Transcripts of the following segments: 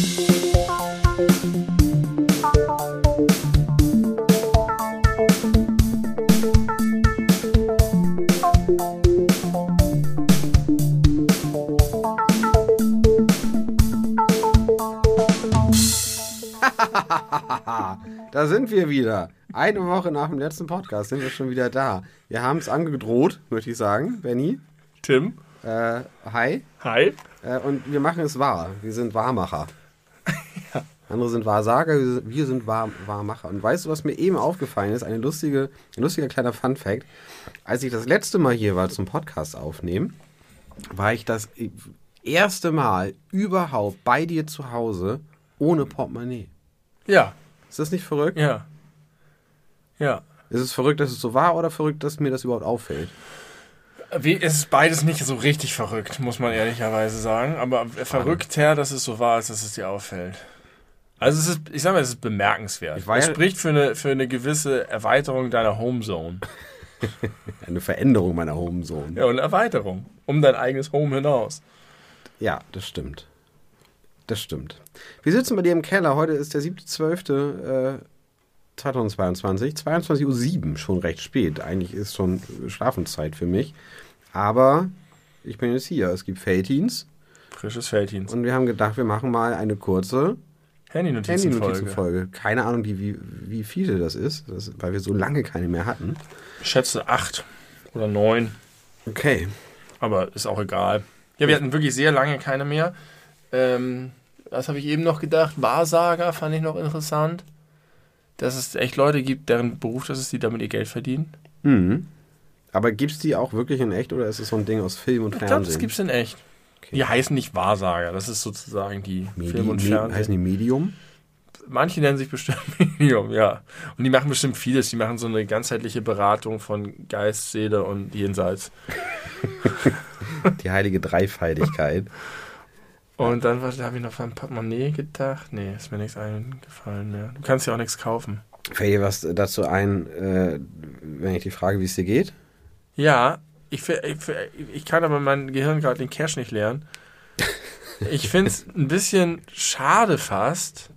da sind wir wieder. Eine Woche nach dem letzten Podcast sind wir schon wieder da. Wir haben es angedroht, möchte ich sagen, Benny. Tim. Äh, hi. Hi. Äh, und wir machen es wahr. Wir sind Wahrmacher. Andere sind Wahrsager, wir sind Wahr Wahrmacher. Und weißt du, was mir eben aufgefallen ist? Eine lustige, ein lustiger kleiner Fun-Fact. Als ich das letzte Mal hier war zum Podcast aufnehmen, war ich das erste Mal überhaupt bei dir zu Hause ohne Portemonnaie. Ja. Ist das nicht verrückt? Ja. Ja. Ist es verrückt, dass es so war oder verrückt, dass mir das überhaupt auffällt? Wie, es ist beides nicht so richtig verrückt, muss man ehrlicherweise sagen. Aber verrückt her, dass es so war, als dass es dir auffällt. Also es ist, ich sag mal, es ist bemerkenswert. Ich Es spricht für eine, für eine gewisse Erweiterung deiner Homezone. Eine Veränderung meiner Homezone. Ja, und Erweiterung. Um dein eigenes Home hinaus. Ja, das stimmt. Das stimmt. Wir sitzen bei dir im Keller. Heute ist der 7.12. Äh, 2022. 22.07 Uhr, schon recht spät. Eigentlich ist schon Schlafenszeit für mich. Aber ich bin jetzt hier. Es gibt Felddienst. Frisches Felddienst. Und wir haben gedacht, wir machen mal eine kurze Handy-Notizenfolge. Handy-Notizenfolge. Keine Ahnung, die, wie, wie viele das ist, das, weil wir so lange keine mehr hatten. Ich schätze acht oder neun. Okay. Aber ist auch egal. Ja, wir hatten wirklich sehr lange keine mehr. Ähm, was habe ich eben noch gedacht? Wahrsager fand ich noch interessant. Dass es echt Leute gibt, deren Beruf das ist, die damit ihr Geld verdienen. Mhm. Aber gibt es die auch wirklich in echt oder ist es so ein Ding aus Film und Ich glaube, Fernsehen? das gibt es in echt. Okay. Die heißen nicht Wahrsager. Das ist sozusagen die Medi Film und Fernsehen. heißen die Medium? Manche nennen sich bestimmt Medium, ja. Und die machen bestimmt vieles. Die machen so eine ganzheitliche Beratung von Geist, Seele und Jenseits. Die heilige Dreifaltigkeit. Und dann habe ich noch an Portemonnaie gedacht. Nee, ist mir nichts eingefallen mehr. Du kannst ja auch nichts kaufen. Fällt dir was dazu ein, äh, wenn ich die frage, wie es dir geht? Ja, ich, ich, kann aber mein Gehirn gerade den Cache nicht lernen. Ich finde es ein bisschen schade fast.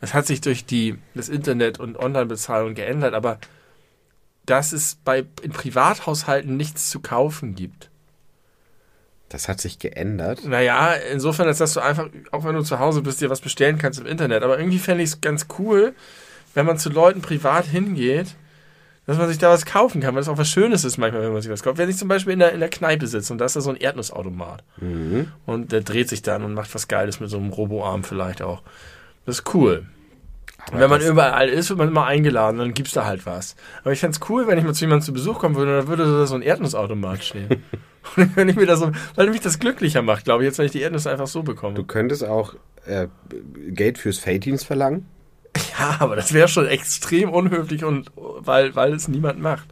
Das hat sich durch die, das Internet und Online-Bezahlung geändert, aber dass es bei, in Privathaushalten nichts zu kaufen gibt. Das hat sich geändert. Naja, insofern, als dass du einfach, auch wenn du zu Hause bist, dir was bestellen kannst im Internet. Aber irgendwie fände ich es ganz cool, wenn man zu Leuten privat hingeht, dass man sich da was kaufen kann, weil es auch was Schönes ist manchmal, wenn man sich was kauft. Wenn ich zum Beispiel in der, in der Kneipe sitze und da ist da so ein Erdnussautomat Mhm. und der dreht sich dann und macht was Geiles mit so einem Roboarm vielleicht auch. Das ist cool. Aber wenn man das- überall ist, wird man immer eingeladen, dann gibt's da halt was. Aber ich fänd's cool, wenn ich mal zu jemandem zu Besuch kommen würde, dann würde da so ein Erdnussautomat stehen. und wenn ich mir das so, weil mich das glücklicher macht, glaube ich, jetzt, wenn ich die Erdnüsse einfach so bekomme. Du könntest auch äh, Geld fürs Felddienst verlangen. Ja, aber das wäre schon extrem unhöflich und weil, weil es niemand macht.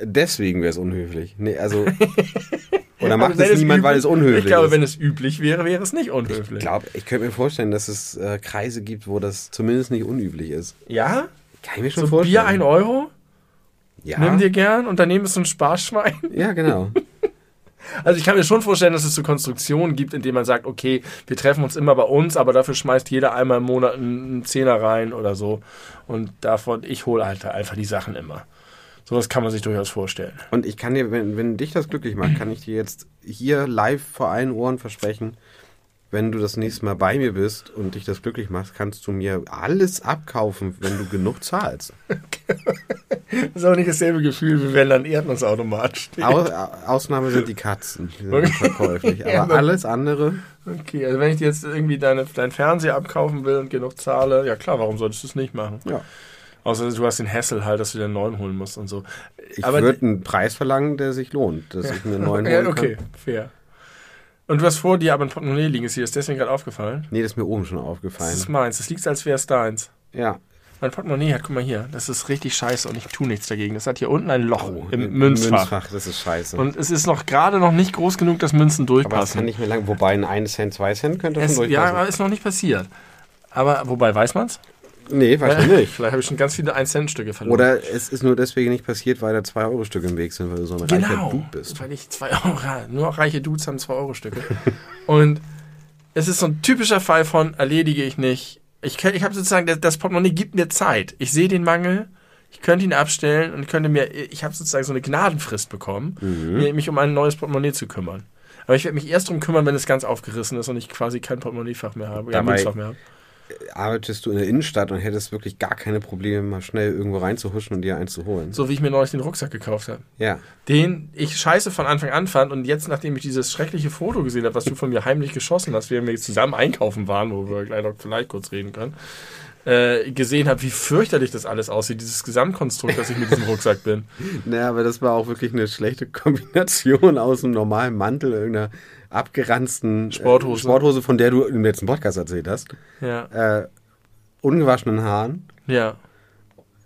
Deswegen wäre es unhöflich. Nee, also. Oder macht wenn es niemand, weil es üblich- unhöflich Ich glaube, ist? wenn es üblich wäre, wäre es nicht ich unhöflich. glaube, ich könnte mir vorstellen, dass es äh, Kreise gibt, wo das zumindest nicht unüblich ist. ja? Kann ich mir schon So vorstellen. Bier 1 Euro? ja. Nimm dir gern und daneben ist so ein Sparschwein. ja, genau. Also ich kann mir schon vorstellen, dass es so Konstruktionen gibt, in denen man sagt, okay, wir treffen uns immer bei uns, aber dafür schmeißt jeder einmal im Monat einen Zehner rein oder so. Und davon, ich hole halt einfach die Sachen immer. Sowas kann man sich durchaus vorstellen. Und ich kann dir, wenn, wenn dich das glücklich macht, kann ich dir jetzt hier live vor allen Ohren versprechen, wenn du das nächste Mal bei mir bist und dich das glücklich macht, kannst du mir alles abkaufen, wenn du genug zahlst. Das ist auch nicht dasselbe Gefühl, wie wenn da ein Erdnussautomat steht. Au, Ausnahme sind die Katzen, die sind Okay. verkäuflich. Ja, Aber alles andere, Okay, also wenn ich dir jetzt irgendwie deine, deinen Fernseher abkaufen will und genug zahle, ja klar, warum solltest du es nicht machen? ja. Außer du hast den Hassel halt, dass du dir einen neuen holen musst und so. Ich würde einen Preis verlangen, der sich lohnt, dass ich mir einen neuen ja, holen okay, kann. fair. Und du hast vor dir aber ein Portemonnaie liegen. Ist dir das deswegen gerade aufgefallen? Nee, das ist mir oben schon Das aufgefallen. ist meins. Das liegt, als wäre es deins. Ja. Mein Portemonnaie hat, guck mal hier, das ist richtig scheiße und ich tue nichts dagegen. Das hat hier unten ein Loch Oh, im Münzfach. das ist scheiße. Und es ist noch gerade noch nicht groß genug, dass Münzen aber das kann durchpassen. nicht mehr lang. Wobei ein 1 Cent, 2 Cent könnte Es, schon ja, durchpassen. aber ist noch nicht passiert. Aber wobei, weiß man's? nee, weiß ich nicht. Vielleicht habe ich schon ganz viele 1-Cent-Stücke verloren. Oder es ist nur deswegen nicht passiert, weil da 2-Euro-Stücke im Weg sind, weil du so ein reicher genau, Dude bist. weil ich zwei Euro, nur reiche Dudes haben 2 Euro Stücke. und es ist so ein typischer Fall von erledige ich nicht. Ich, kann- ich habe sozusagen, das, das Portemonnaie gibt mir Zeit. Ich sehe den Mangel, ich könnte ihn abstellen und könnte mir, ich habe sozusagen so eine Gnadenfrist bekommen, mir- mich um ein neues Portemonnaie zu kümmern. Aber ich werde mich erst drum kümmern, wenn es ganz aufgerissen ist und ich quasi kein Portemonnaiefach mehr habe, Dabei- Münzfach mehr habe. Arbeitest du in der Innenstadt und hättest wirklich gar keine Probleme, mal schnell irgendwo reinzuhuschen und dir eins zu holen. So wie ich mir neulich den Rucksack gekauft habe. Ja. Den ich scheiße von Anfang an fand und jetzt, nachdem ich dieses schreckliche Foto gesehen habe, was du von mir heimlich geschossen hast, während wir zusammen einkaufen waren, wo wir gleich noch vielleicht kurz reden können, äh, gesehen habe, wie fürchterlich das alles aussieht, dieses Gesamtkonstrukt, das ich mit diesem Rucksack bin. Naja, aber das war auch wirklich eine schlechte Kombination aus einem normalen Mantel, irgendeiner abgeranzten äh, Sporthose. Sporthose, von der du im letzten Podcast erzählt hast, Ja, äh, ungewaschenen Haaren ja.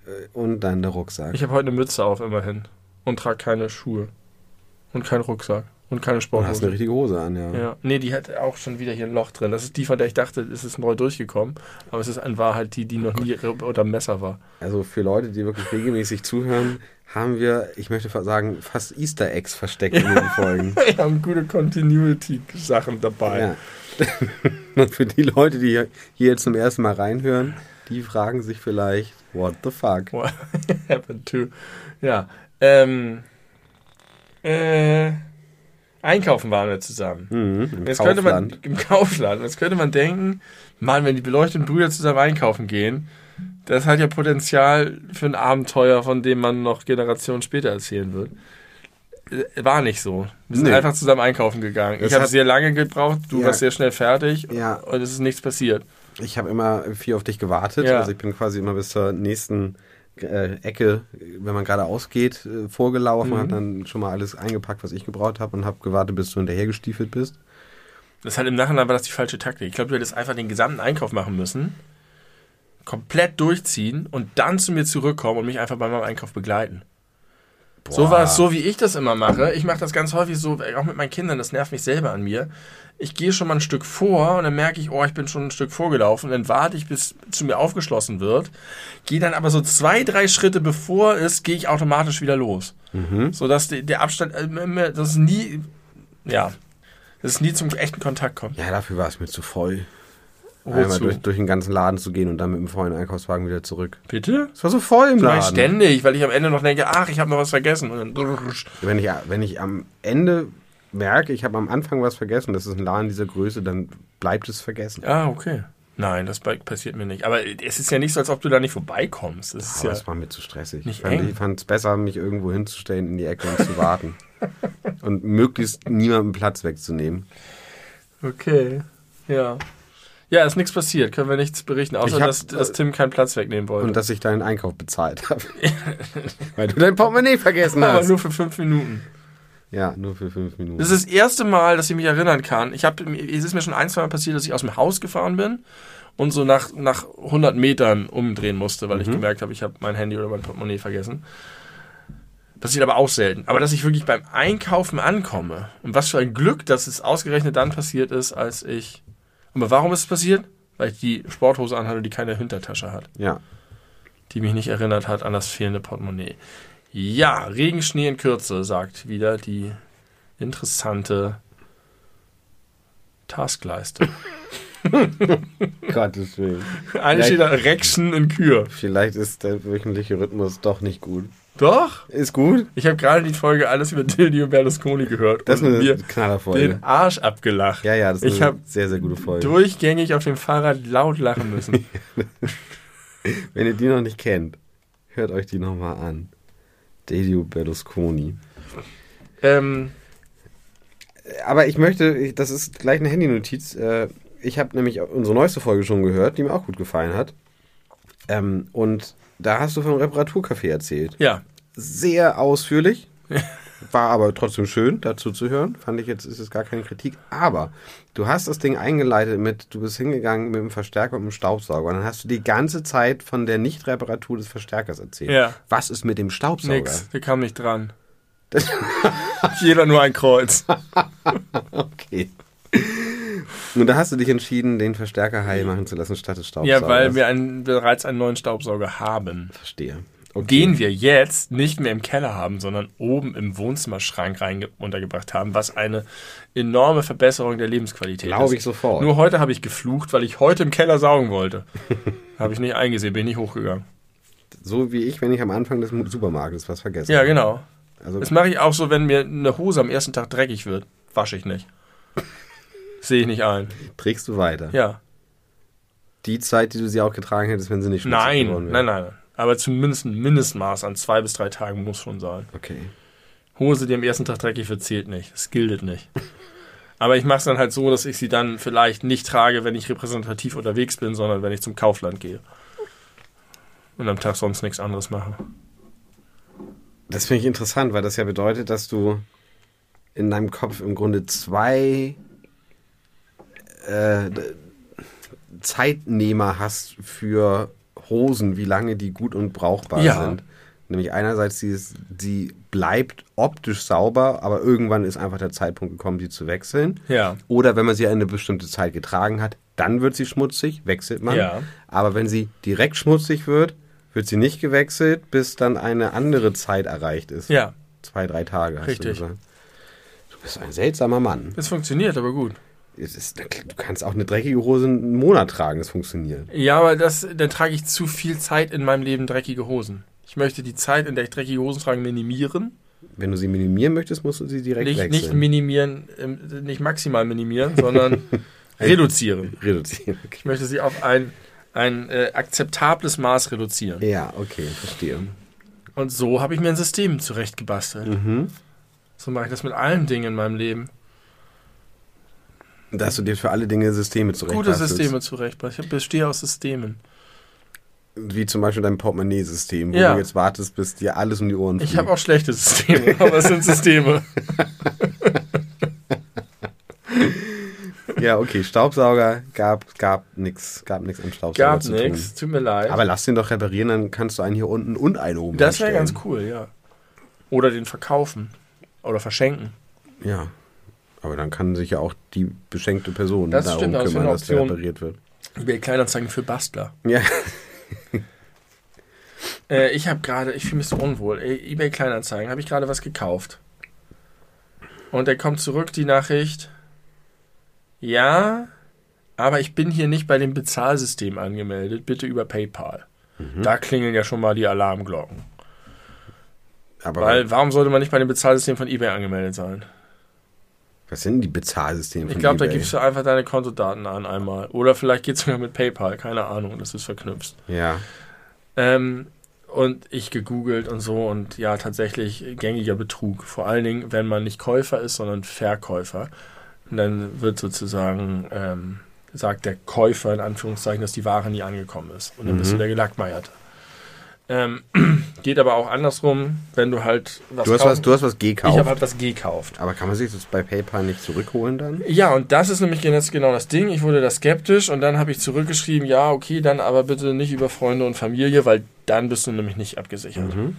äh, und dann der Rucksack. Ich habe heute eine Mütze auf, immerhin. Und trage keine Schuhe. Und keinen Rucksack. Und keine Du hast eine Sporthose. richtige Hose an, ja. Ja, nee, die hat auch schon wieder hier ein Loch drin. Das ist die, von der ich dachte, es ist neu durchgekommen. Aber es ist in Wahrheit die, die noch nie unter Messer war. Also für Leute, die wirklich regelmäßig zuhören, haben wir, ich möchte sagen, fast Easter Eggs versteckt in den Folgen. Wir haben gute Continuity-Sachen dabei. Ja. Und für die Leute, die hier hier zum ersten Mal reinhören, die fragen sich vielleicht, what the fuck? What happened to? Ja. Ähm, äh, einkaufen waren wir zusammen. Mhm, im Jetzt könnte man Kaufland. im Kaufland. Jetzt könnte man denken, Mann, wenn die beleuchteten Brüder zusammen einkaufen gehen, das hat ja Potenzial für ein Abenteuer, von dem man noch Generationen später erzählen wird. Äh, War nicht so. Wir sind Nee. einfach zusammen einkaufen gegangen. Das ich habe sehr lange gebraucht, du Ja. warst sehr schnell fertig Ja. und es ist nichts passiert. Ich habe immer viel auf dich gewartet. Ja. Also ich bin quasi immer bis zur nächsten äh, Ecke, wenn man gerade ausgeht, äh, vorgelaufen, Mhm. habe dann schon mal alles eingepackt, was ich gebraucht habe und habe gewartet, bis du hinterhergestiefelt bist. Das ist halt im Nachhinein war das die falsche Taktik. Ich glaube, du hättest einfach den gesamten Einkauf machen müssen, komplett durchziehen und dann zu mir zurückkommen und mich einfach bei meinem Einkauf begleiten. So war es so, wie ich das immer mache. Ich mache das ganz häufig so, auch mit meinen Kindern, das nervt mich selber an mir. Ich gehe schon mal ein Stück vor und dann merke ich, oh, ich bin schon ein Stück vorgelaufen. Dann warte ich, bis zu mir aufgeschlossen wird. Gehe dann aber so zwei, drei Schritte bevor es, gehe ich automatisch wieder los. Mhm. Sodass die, der Abstand, äh, das nie, ja, dass es nie zum echten Kontakt kommt. Ja, dafür war es mir zu voll. Einmal durch, durch den ganzen Laden zu gehen und dann mit dem vollen Einkaufswagen wieder zurück. Bitte? Es war so voll im ich Laden. ständig, weil ich am Ende noch denke, ach, ich habe noch was vergessen. Wenn ich, wenn ich am Ende merke, ich habe am Anfang was vergessen, das ist ein Laden dieser Größe, dann bleibt es vergessen. ah, okay. Nein, das passiert mir nicht. Aber es ist ja nicht so, als ob du da nicht vorbeikommst. Das ist Aber ja, es war mir zu stressig. nicht ich fand eng. ich fand es besser, mich irgendwo hinzustellen in die Ecke und zu warten. und möglichst niemandem Platz wegzunehmen. okay. Ja. Ja, ist nichts passiert. Können wir nichts berichten, außer hab- dass, dass Tim keinen Platz wegnehmen wollte. Und dass ich deinen Einkauf bezahlt habe. Weil du dein Portemonnaie vergessen Aber hast. nur für fünf Minuten. ja, nur für fünf Minuten. Das ist das erste Mal, dass ich mich erinnern kann. Ich hab, es ist mir schon ein, zwei Mal passiert, dass ich aus dem Haus gefahren bin und so nach, nach 100 Metern umdrehen musste, weil ich gemerkt habe, ich habe mein Handy oder mein Portemonnaie vergessen. Passiert aber auch selten. Aber dass ich wirklich beim Einkaufen ankomme und was für ein Glück, dass es ausgerechnet dann passiert ist, als ich. Aber warum ist es passiert? Weil ich die Sporthose anhatte, die keine Hintertasche hat ja. die mich nicht erinnert hat an das fehlende Portemonnaie. Ja, Regenschnee in Kürze, sagt wieder die interessante Taskleiste. Gottes Willen. Eine steht da Rection in Kür. Vielleicht ist der wöchentliche Rhythmus doch nicht gut. Doch, Ist gut. ich habe gerade die Folge alles über Silvio Berlusconi gehört Das ist eine mir Knallerfolge. den Arsch abgelacht. Ja, ja, das ist Ich eine sehr, sehr gute Folge. Durchgängig auf dem Fahrrad laut lachen müssen. Wenn ihr die noch nicht kennt, hört euch die nochmal an. Delio Berlusconi. ähm, Aber ich möchte, das ist gleich eine Handynotiz. äh, Ich habe nämlich unsere neueste Folge schon gehört, die mir auch gut gefallen hat. Ähm, Und da hast du vom Reparaturcafé erzählt. ja, Sehr ausführlich. War aber trotzdem schön, dazu zu hören. Fand ich jetzt, ist es gar keine Kritik. Aber du hast das Ding eingeleitet mit, du bist hingegangen mit dem Verstärker und dem Staubsauger. Und dann hast du die ganze Zeit von der Nicht-Reparatur des Verstärkers erzählt. Ja. Was ist mit dem Staubsauger? nix, der kam nicht dran. Jeder nur ein Kreuz. Okay. Und da hast du dich entschieden, den Verstärker heil machen zu lassen, statt des Staubsaugers. Ja, weil wir einen, bereits einen neuen Staubsauger haben. Verstehe. den wir jetzt nicht mehr im Keller haben, sondern oben im Wohnzimmerschrank rein untergebracht haben, was eine enorme Verbesserung der Lebensqualität Glaube ist. ich sofort. Nur heute habe ich geflucht, weil ich heute im Keller saugen wollte. habe ich nicht eingesehen, bin nicht hochgegangen. So wie ich, wenn ich am Anfang des Supermarktes was vergesse. Ja, genau. Also, Das mache ich auch so, wenn mir eine Hose am ersten Tag dreckig wird. Wasche ich nicht. Sehe ich nicht ein. trägst du weiter. Ja. Die Zeit, die du sie auch getragen hättest, wenn sie nicht schmutzig Nein, geworden nein, wäre. nein. Aber zumindest ein Mindestmaß an zwei bis drei Tagen muss schon sein. Okay. Hose, die am ersten Tag dreckig wird, zählt nicht. Das gilt nicht. Aber ich mache es dann halt so, dass ich sie dann vielleicht nicht trage, wenn ich repräsentativ unterwegs bin, sondern wenn ich zum Kaufland gehe. Und am Tag sonst nichts anderes mache. Das finde ich interessant, weil das ja bedeutet, dass du in deinem Kopf im Grunde zwei äh, Zeitnehmer hast für Hosen, wie lange die gut und brauchbar Ja. sind. Nämlich einerseits, sie, ist, sie bleibt optisch sauber, aber irgendwann ist einfach der Zeitpunkt gekommen, sie zu wechseln. Ja. Oder wenn man sie eine bestimmte Zeit getragen hat, dann wird sie schmutzig, wechselt man. Ja. Aber wenn sie direkt schmutzig wird, wird sie nicht gewechselt, bis dann eine andere Zeit erreicht ist. Ja, Zwei, drei Tage, hast Richtig. du gesagt. Du bist ein seltsamer Mann. es funktioniert aber gut. Ist, du kannst auch eine dreckige Hose einen Monat tragen, es funktioniert. Ja, aber das, dann trage ich zu viel Zeit in meinem Leben dreckige Hosen. Ich möchte die Zeit, in der ich dreckige Hosen trage, minimieren. Wenn du sie minimieren möchtest, musst du sie direkt Nicht, nicht wechseln. minimieren, ähm, nicht maximal minimieren, sondern reduzieren. Reduzieren. Ich möchte sie auf ein, ein äh, akzeptables Maß reduzieren. Ja, okay, verstehe. Und so habe ich mir ein System zurechtgebastelt. Mhm. So mache ich das mit allen Dingen in meinem Leben. Dass du dir für alle Dinge Systeme Gute zurechtbastelst. Systeme zurechtbasteln. Ich bestehe aus Systemen. Wie zum Beispiel dein Portemonnaie-System, wo Ja. du jetzt wartest, bis dir alles um die Ohren Ich habe auch schlechte Systeme, aber es sind Systeme. Ja, okay, Staubsauger gab, gab nix, gab nix am Staubsauger Gab zu nichts, tut mir leid. Aber lass den doch reparieren, dann kannst du einen hier unten und einen oben das wäre ganz cool, ja. Oder den verkaufen. Oder verschenken. Ja. Aber dann kann sich ja auch die beschenkte Person Das darum stimmt, kümmern, dass der repariert wird. eBay Kleinanzeigen für Bastler. Ja. Äh, ich habe gerade, ich fühle mich so unwohl. EBay Kleinanzeigen, habe ich gerade was gekauft. Und er kommt zurück, die Nachricht. Ja, aber ich bin hier nicht bei dem Bezahlsystem angemeldet. Bitte über PayPal. Mhm. Da klingeln ja schon mal die Alarmglocken. Aber Weil, warum sollte man nicht bei dem Bezahlsystem von eBay angemeldet sein? Was sind die Bezahlsysteme Ich glaube, da gibst du einfach deine Kontodaten an einmal. Oder vielleicht geht es sogar mit PayPal, keine Ahnung, das ist verknüpft. Ja. Ähm, und ich gegoogelt und so und ja, tatsächlich gängiger Betrug. Vor allen Dingen, wenn man nicht Käufer ist, sondern Verkäufer. Und dann wird sozusagen, ähm, sagt der Käufer in Anführungszeichen, dass die Ware nie angekommen ist. Und dann bist du Mhm. der Gelackmeierte. Ähm, geht aber auch andersrum, wenn du halt was Du hast, kaufen- was, du hast was Ich gekauft. habe halt was gekauft. aber kann man sich das bei PayPal nicht zurückholen dann? Ja, und das ist nämlich jetzt genau das Ding. Ich wurde da skeptisch und dann habe ich zurückgeschrieben, ja, okay, dann aber bitte nicht über Freunde und Familie, weil dann bist du nämlich nicht abgesichert, Mhm.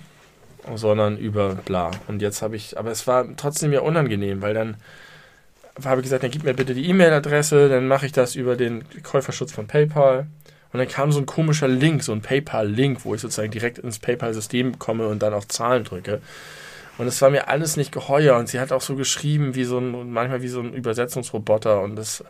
sondern über bla. Und jetzt habe ich, aber es war trotzdem ja unangenehm, weil dann habe ich gesagt, dann gib mir bitte die E-Mail-Adresse, dann mache ich das über den Käuferschutz von PayPal. Und dann kam so ein komischer Link, so ein PayPal-Link, wo ich sozusagen direkt ins PayPal-System komme und dann auf Zahlen drücke. Und es war mir alles nicht geheuer. Und sie hat auch so geschrieben, wie so ein, manchmal wie so ein Übersetzungsroboter. Und das,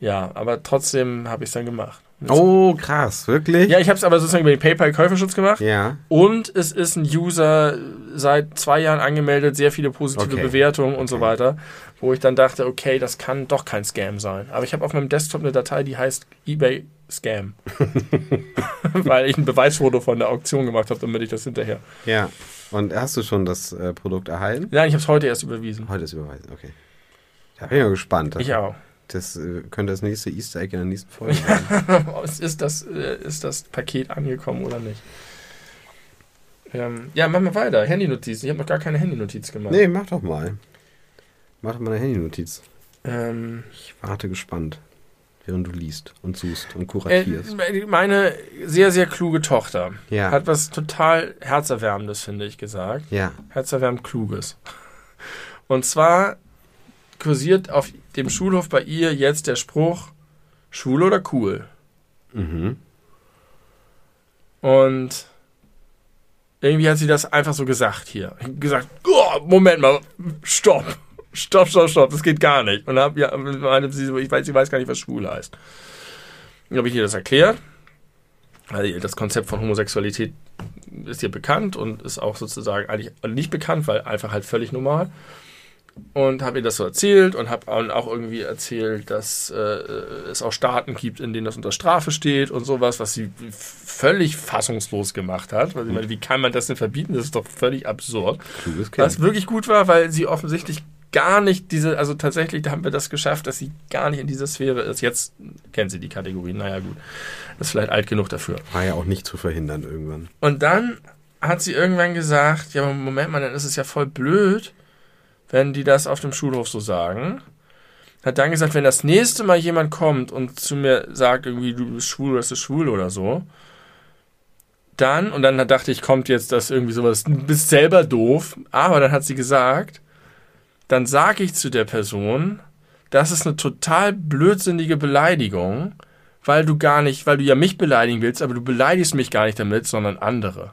ja, aber trotzdem habe ich es dann gemacht. Jetzt- Oh, krass, wirklich? Ja, ich habe es aber sozusagen über den PayPal-Käuferschutz gemacht. Ja. Und es ist ein User seit zwei Jahren angemeldet, sehr viele positive Okay. Bewertungen und so weiter, wo ich dann dachte, okay, das kann doch kein Scam sein. Aber ich habe auf meinem Desktop eine Datei, die heißt eBay Scam. Weil ich ein Beweisfoto von der Auktion gemacht habe, damit ich das hinterher. Ja. Und hast du schon das äh, Produkt erhalten? Nein, ich habe es heute erst überwiesen. Heute ist überweisen, okay. Da bin ich mal gespannt. Ich auch. Das äh, könnte das nächste Easter Egg in der nächsten Folge sein. ist, ist, das, äh, ist das Paket angekommen oder nicht? Ähm, ja, machen wir weiter. Handynotizen. Ich habe noch gar keine Handynotiz gemacht. nee, mach doch mal. Mach doch mal eine Handynotiz. Ähm, Ich warte gespannt, während du liest und suchst und Äh, kuratierst. meine sehr, sehr kluge Tochter ja. hat was total Herzerwärmendes, finde ich, gesagt. ja. Herzerwärmend Kluges. Und zwar kursiert auf dem Schulhof bei ihr jetzt der Spruch, schwul oder cool? Mhm. Und irgendwie hat sie das einfach so gesagt hier. Gesagt, oh, Moment mal, stopp. Stopp, stopp, stopp, das geht gar nicht. Und hab, ja, meine, sie, ich weiß, sie weiß gar nicht, was schwul heißt. Dann habe ich ihr das erklärt. Also das Konzept von Homosexualität ist ihr bekannt und ist auch sozusagen eigentlich nicht bekannt, weil einfach halt völlig normal. Und habe ihr das so erzählt und habe auch irgendwie erzählt, dass äh, es auch Staaten gibt, in denen das unter Strafe steht und sowas, was sie völlig fassungslos gemacht hat. Weil sie meine, wie kann man das denn verbieten? Das ist doch völlig absurd. Was wirklich gut war, weil sie offensichtlich gar nicht diese, also tatsächlich da haben wir das geschafft, dass sie gar nicht in dieser Sphäre ist. Jetzt kennt sie die Kategorie, naja gut, das ist vielleicht alt genug dafür. War ja auch nicht zu verhindern irgendwann. Und dann hat sie irgendwann gesagt, ja, Moment mal, dann ist es ja voll blöd, wenn die das auf dem Schulhof so sagen. Hat dann gesagt, wenn das nächste Mal jemand kommt und zu mir sagt, irgendwie, du bist schwul oder ist schwul oder so, dann, und dann dachte ich, kommt jetzt das irgendwie sowas, du bist selber doof, aber dann hat sie gesagt, dann sage ich zu der Person, das ist eine total blödsinnige Beleidigung, weil du gar nicht, weil du ja mich beleidigen willst, aber du beleidigst mich gar nicht damit, sondern andere.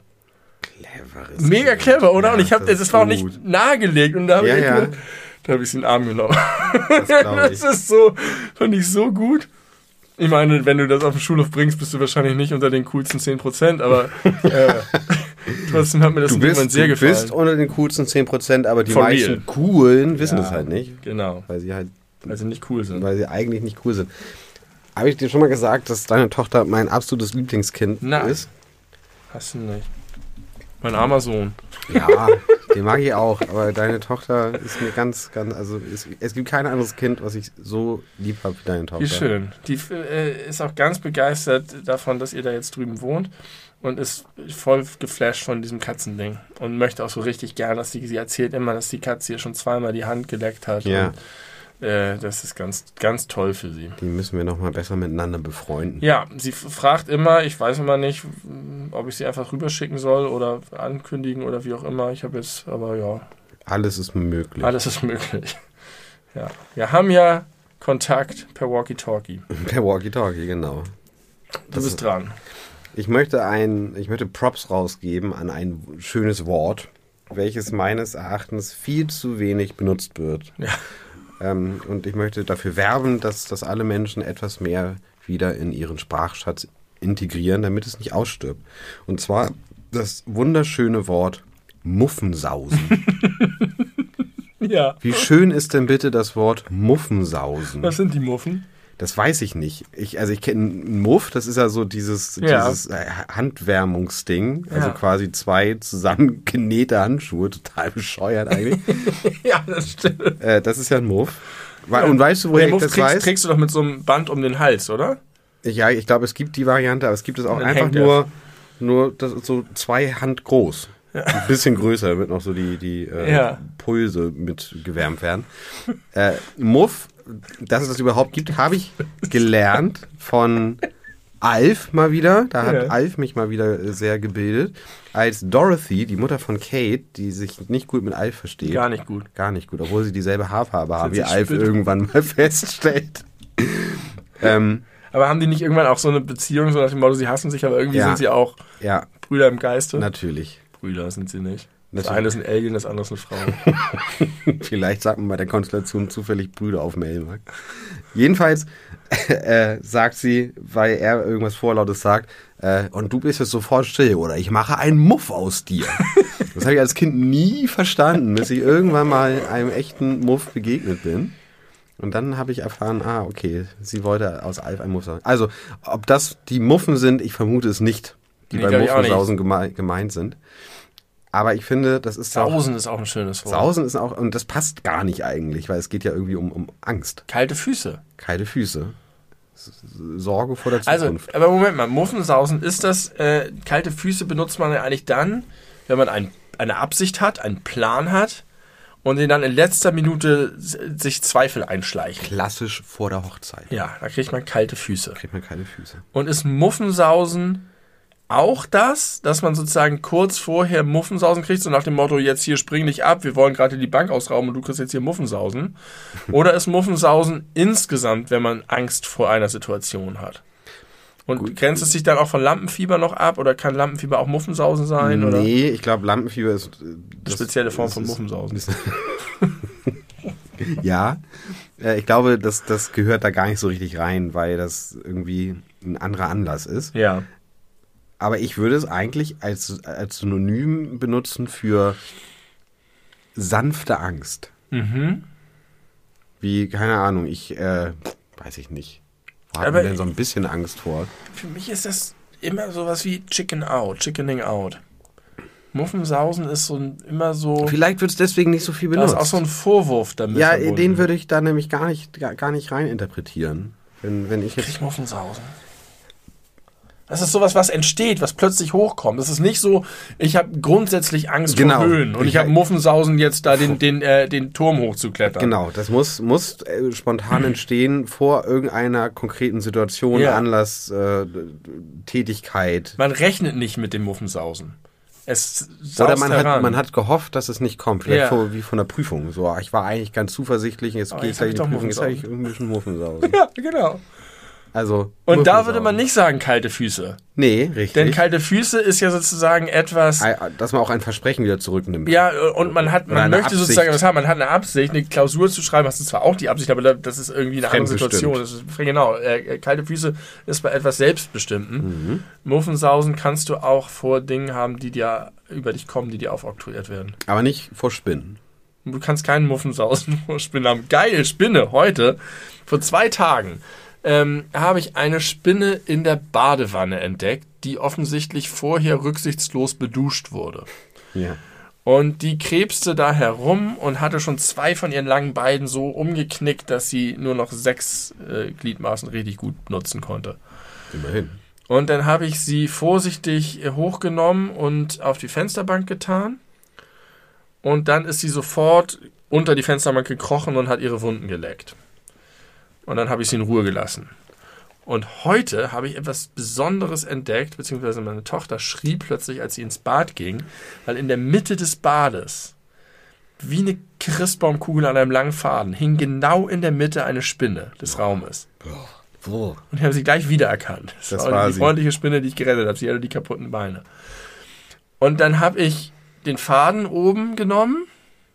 Cleveres Mega clever, oder? Ja, und ich habe das, das war auch nicht nahegelegt und da habe ja, ich, ja. da habe ich sie in den Arm genommen. Das, das ist so, fand ich so gut. Ich meine, wenn du das auf den Schulhof bringst, bist du wahrscheinlich nicht unter den coolsten 10%, aber äh, trotzdem hat mir das du bist, sehr gefallen. Du bist unter den coolsten 10%, aber die For meisten real. coolen wissen es halt nicht. Genau. Weil sie halt weil sie nicht cool sind. Weil sie eigentlich nicht cool sind. Habe ich dir schon mal gesagt, dass deine Tochter mein absolutes Lieblingskind Nein. ist? Hast du nicht. Mein armer Sohn. Ja, den mag ich auch, aber deine Tochter ist mir ganz, ganz, also es, es gibt kein anderes Kind, was ich so lieb habe wie deine Tochter. Wie schön. Die äh, ist auch ganz begeistert davon, dass ihr da jetzt drüben wohnt und ist voll geflasht von diesem Katzending und möchte auch so richtig gern, dass sie, sie erzählt immer, dass die Katze ihr schon zweimal die Hand geleckt hat. Ja. Und äh, das ist ganz, ganz toll für sie. Die müssen wir nochmal besser miteinander befreunden. Ja, sie fragt immer, ich weiß immer nicht, ob ich sie einfach rüberschicken soll oder ankündigen oder wie auch immer. Ich habe jetzt, aber ja. Alles ist möglich. Alles ist möglich. Ja. Wir haben ja Kontakt per Walkie-Talkie. Per Walkie-Talkie, genau. Du bist dran. Ich möchte ein, ich möchte Props rausgeben an ein schönes Wort, welches meines Erachtens viel zu wenig benutzt wird. Ja. Ähm, und ich möchte dafür werben, dass, dass alle Menschen etwas mehr wieder in ihren Sprachschatz integrieren, damit es nicht ausstirbt. Und zwar das wunderschöne Wort Muffensausen. ja. Wie schön ist denn bitte das Wort Muffensausen? Was sind die Muffen? Das weiß ich nicht. Ich, also ich kenne einen Muff, das ist ja so dieses, ja. dieses äh, Handwärmungsding. Also ja. quasi zwei zusammengenähte Handschuhe, total bescheuert eigentlich. ja, das stimmt. Äh, das ist ja ein Muff. Und weißt du, woher ich das kriegst, weiß? trägst du doch mit so einem Band um den Hals, oder? Ja, ich glaube, es gibt die Variante, aber es gibt es auch einfach nur, nur das so zwei Hand groß. Ja. Ein bisschen größer, damit noch so die, die äh, ja. Pulse mit gewärmt werden. Äh, Muff dass es das überhaupt gibt, habe ich gelernt von Alf mal wieder. Da hat ja. Alf mich mal wieder sehr gebildet. Als Dorothy, die Mutter von Kate, die sich nicht gut mit Alf versteht. Gar nicht gut. Gar nicht gut, obwohl sie dieselbe Haarfarbe haben, wie Alf spittet. irgendwann mal feststellt. ähm, aber haben die nicht irgendwann auch so eine Beziehung, so nach dem Motto, sie hassen sich, aber irgendwie ja. sind sie auch ja. Brüder im Geiste? Natürlich. Brüder sind sie nicht. Das eine ist ein Alien, das andere ist eine Frau. Vielleicht sagt man bei der Konstellation zufällig Brüder auf Ellenmarkt. Jedenfalls äh, sagt sie, weil er irgendwas Vorlautes sagt, äh, und du bist jetzt sofort still oder ich mache einen Muff aus dir. Das habe ich als Kind nie verstanden, bis ich irgendwann mal einem echten Muff begegnet bin. Und dann habe ich erfahren, ah, okay, sie wollte aus Alf einen Muff sagen. Also, ob das die Muffen sind, ich vermute es nicht, die nee, bei Muffensausen geme gemeint sind. Aber ich finde, das ist Sausen auch, ist auch ein schönes Wort. Sausen ist auch, und das passt gar nicht eigentlich, weil es geht ja irgendwie um, um Angst. Kalte Füße. Kalte Füße. Sorge vor der also, Zukunft. Also, aber Moment mal, Muffensausen ist das, äh, kalte Füße benutzt man ja eigentlich dann, wenn man ein, eine Absicht hat, einen Plan hat und den dann in letzter Minute sich Zweifel einschleicht. Klassisch vor der Hochzeit. Ja, da kriegt man kalte Füße. Da kriegt man kalte Füße. Und ist Muffensausen auch das, dass man sozusagen kurz vorher Muffensausen kriegt, so nach dem Motto, jetzt hier spring dich ab, wir wollen gerade die Bank ausrauben und du kriegst jetzt hier Muffensausen? Oder ist Muffensausen insgesamt, wenn man Angst vor einer Situation hat? Und Gut. grenzt es sich dann auch von Lampenfieber noch ab oder kann Lampenfieber auch Muffensausen sein? Oder? Nee, ich glaube, Lampenfieber ist. äh, das- Spezielle Form von Muffensausen. Ja, äh, ich glaube, das, das gehört da gar nicht so richtig rein, weil das irgendwie ein anderer Anlass ist. Ja. Aber ich würde es eigentlich als, als Synonym benutzen für sanfte Angst. Mhm. Wie, keine Ahnung, ich, äh, weiß ich nicht. Wo hat man denn so ein bisschen Angst vor? Für mich ist das immer sowas wie Chicken Out, Chickening Out. Muffensausen ist so ein, immer so. Vielleicht wird es deswegen nicht so viel Da ist benutzt. auch so ein Vorwurf damit. ja, verbunden. den würde ich da nämlich gar nicht, gar, gar nicht rein interpretieren. Wenn, wenn ich Krieg jetzt. ich Muffensausen. Das ist sowas, was entsteht, was plötzlich hochkommt. Das ist nicht so, ich habe grundsätzlich Angst Genau. vor Höhen und ich Ich- habe Muffensausen jetzt da den, den, äh, den Turm hochzuklettern. Genau, das muss, muss äh, spontan entstehen vor irgendeiner konkreten Situation, Ja. Anlass, äh, Tätigkeit. Man rechnet nicht mit dem Muffensausen. Es Oder man hat, man hat gehofft, dass es nicht kommt. Vielleicht Ja. vor, wie von der Prüfung. So, ah, ich war eigentlich ganz zuversichtlich, jetzt gehe ich ich in die doch Prüfung, jetzt habe ich irgendwie ein bisschen Muffensausen. Ja, genau. Also, Und da würde man nicht sagen kalte Füße. Nee, richtig. Denn kalte Füße ist ja sozusagen etwas, Ei- Dass man auch ein Versprechen wieder zurücknimmt. Ja, äh, und man hat, man möchte Absicht. sozusagen was haben, man hat eine Absicht, eine Klausur zu schreiben, hast du zwar auch die Absicht, aber da- das ist irgendwie eine andere. Situation. Ist, genau, äh, kalte Füße ist bei etwas Selbstbestimmten. Mhm. Muffensausen kannst du auch vor Dingen haben, die dir über dich kommen, die dir aufoktroyiert werden. Aber nicht vor Spinnen. Du kannst keinen Muffensausen vor Spinnen haben. Geil, Spinne, heute, vor zwei Tagen, ähm, habe ich eine Spinne in der Badewanne entdeckt, die offensichtlich vorher rücksichtslos beduscht wurde. Ja. Und die krebste da herum und hatte schon zwei von ihren langen Beinen so umgeknickt, dass sie nur noch sechs äh, Gliedmaßen richtig gut nutzen konnte. Immerhin. Und dann habe ich sie vorsichtig äh, hochgenommen und auf die Fensterbank getan. Und dann ist sie sofort unter die Fensterbank gekrochen und hat ihre Wunden geleckt. Und dann habe ich sie in Ruhe gelassen. Und heute habe ich etwas Besonderes entdeckt, beziehungsweise meine Tochter schrie plötzlich, als sie ins Bad ging, weil in der Mitte des Bades, wie eine Christbaumkugel an einem langen Faden, hing genau in der Mitte eine Spinne des Raumes. Wo? Und ich habe sie gleich wiedererkannt. Das, Das war, war die sie. freundliche Spinne, die ich gerettet habe. Sie hatte die kaputten Beine. Und dann habe ich den Faden oben genommen,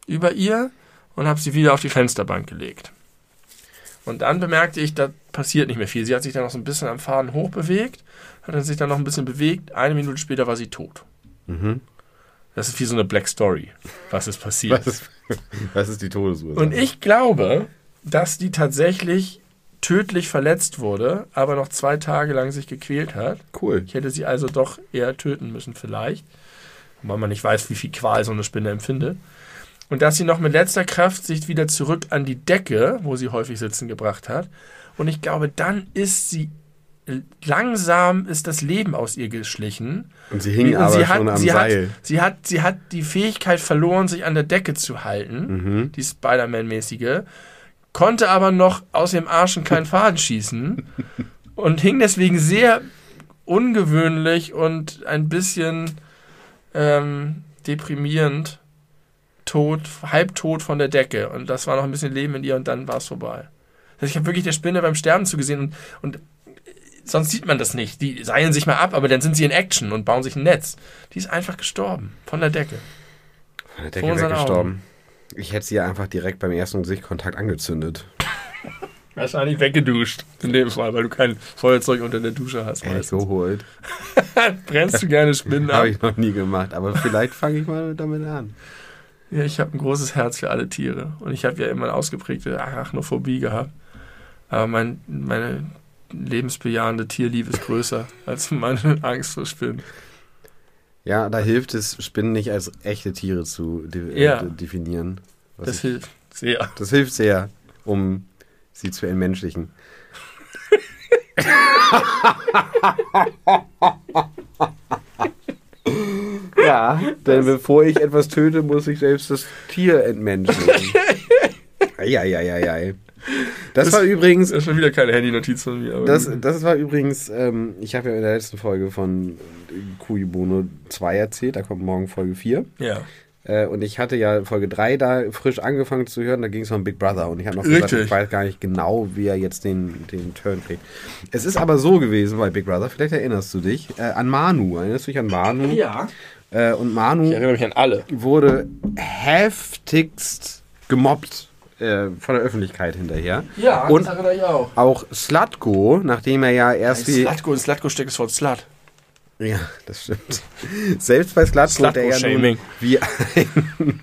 über ihr, und habe sie wieder auf die Fensterbank gelegt. Und dann bemerkte ich, da passiert nicht mehr viel. Sie hat sich dann noch so ein bisschen am Faden hochbewegt, hat dann sich dann noch ein bisschen bewegt. Eine Minute später war sie tot. Mhm. Das ist wie so eine Black Story, was ist passiert. Was ist, was ist die Todesursache? Und ich glaube, dass die tatsächlich tödlich verletzt wurde, aber noch zwei Tage lang sich gequält hat. Cool. Ich hätte sie also doch eher töten müssen vielleicht, weil man nicht weiß, wie viel Qual so eine Spinne empfindet. Und dass sie noch mit letzter Kraft sich wieder zurück an die Decke, wo sie häufig sitzen, gebracht hat. Und ich glaube, dann ist sie langsam ist das Leben aus ihr geschlichen. Und sie hing Und aber sie schon am sie Seil. Hat, sie, hat, sie hat die Fähigkeit verloren, sich an der Decke zu halten, Mhm. die Spider-Man-mäßige, konnte aber noch aus dem Arsch einen kleinen Faden schießen und hing deswegen sehr ungewöhnlich und ein bisschen ähm, deprimierend tot, halbtot von der Decke. Und das war noch ein bisschen Leben in ihr und dann war es vorbei. Also ich habe wirklich der Spinne beim Sterben zugesehen und, und sonst sieht man das nicht. Die seilen sich mal ab, aber dann sind sie in Action und bauen sich ein Netz. Die ist einfach gestorben. Von der Decke. Von der Decke weggestorben. Ich hätte sie einfach direkt beim ersten Sichtkontakt angezündet. Wahrscheinlich weggeduscht. In dem Fall, weil du kein Feuerzeug unter der Dusche hast. Ehrlich meistens. geholt. Brennst du gerne Spinnen ab? Habe ich noch nie gemacht. Aber vielleicht fange ich mal damit an. Ja, ich habe ein großes Herz für alle Tiere. Und ich habe ja immer eine ausgeprägte Arachnophobie gehabt. Aber mein, meine lebensbejahende Tierliebe ist größer als meine Angst vor Spinnen. Ja, da hilft es, Spinnen nicht als echte Tiere zu de Ja. äh, definieren. Das ich, hilft sehr. das hilft sehr, um sie zu entmenschlichen. ja, denn bevor ich etwas töte, muss ich selbst das Tier entmenschlichen. Eieieiei. Das, Das- war übrigens, Das ist schon wieder keine Handy-Notiz von mir. Das, das war übrigens, ähm, ich habe ja in der letzten Folge von Kuibono 2 erzählt, da kommt morgen Folge 4. ja. Äh, und ich hatte ja Folge 3 da frisch angefangen zu hören, da ging es um Big Brother und ich habe noch gesagt, Richtig. ich weiß gar nicht genau, wie er jetzt den, den Turn kriegt. Es ist aber so gewesen bei Big Brother, vielleicht erinnerst du dich, äh, an Manu. Erinnerst du dich an Manu? Ja. Äh, und Manu Ich erinnere mich an alle. wurde heftigst gemobbt äh, von der Öffentlichkeit hinterher. Ja, und das erinnere ich auch. auch Slatko, nachdem er ja erst wie. Slatko, in Slatko steckt das Wort Slut. Ja, das stimmt. Selbst bei Slatko, der ja nun wie ein,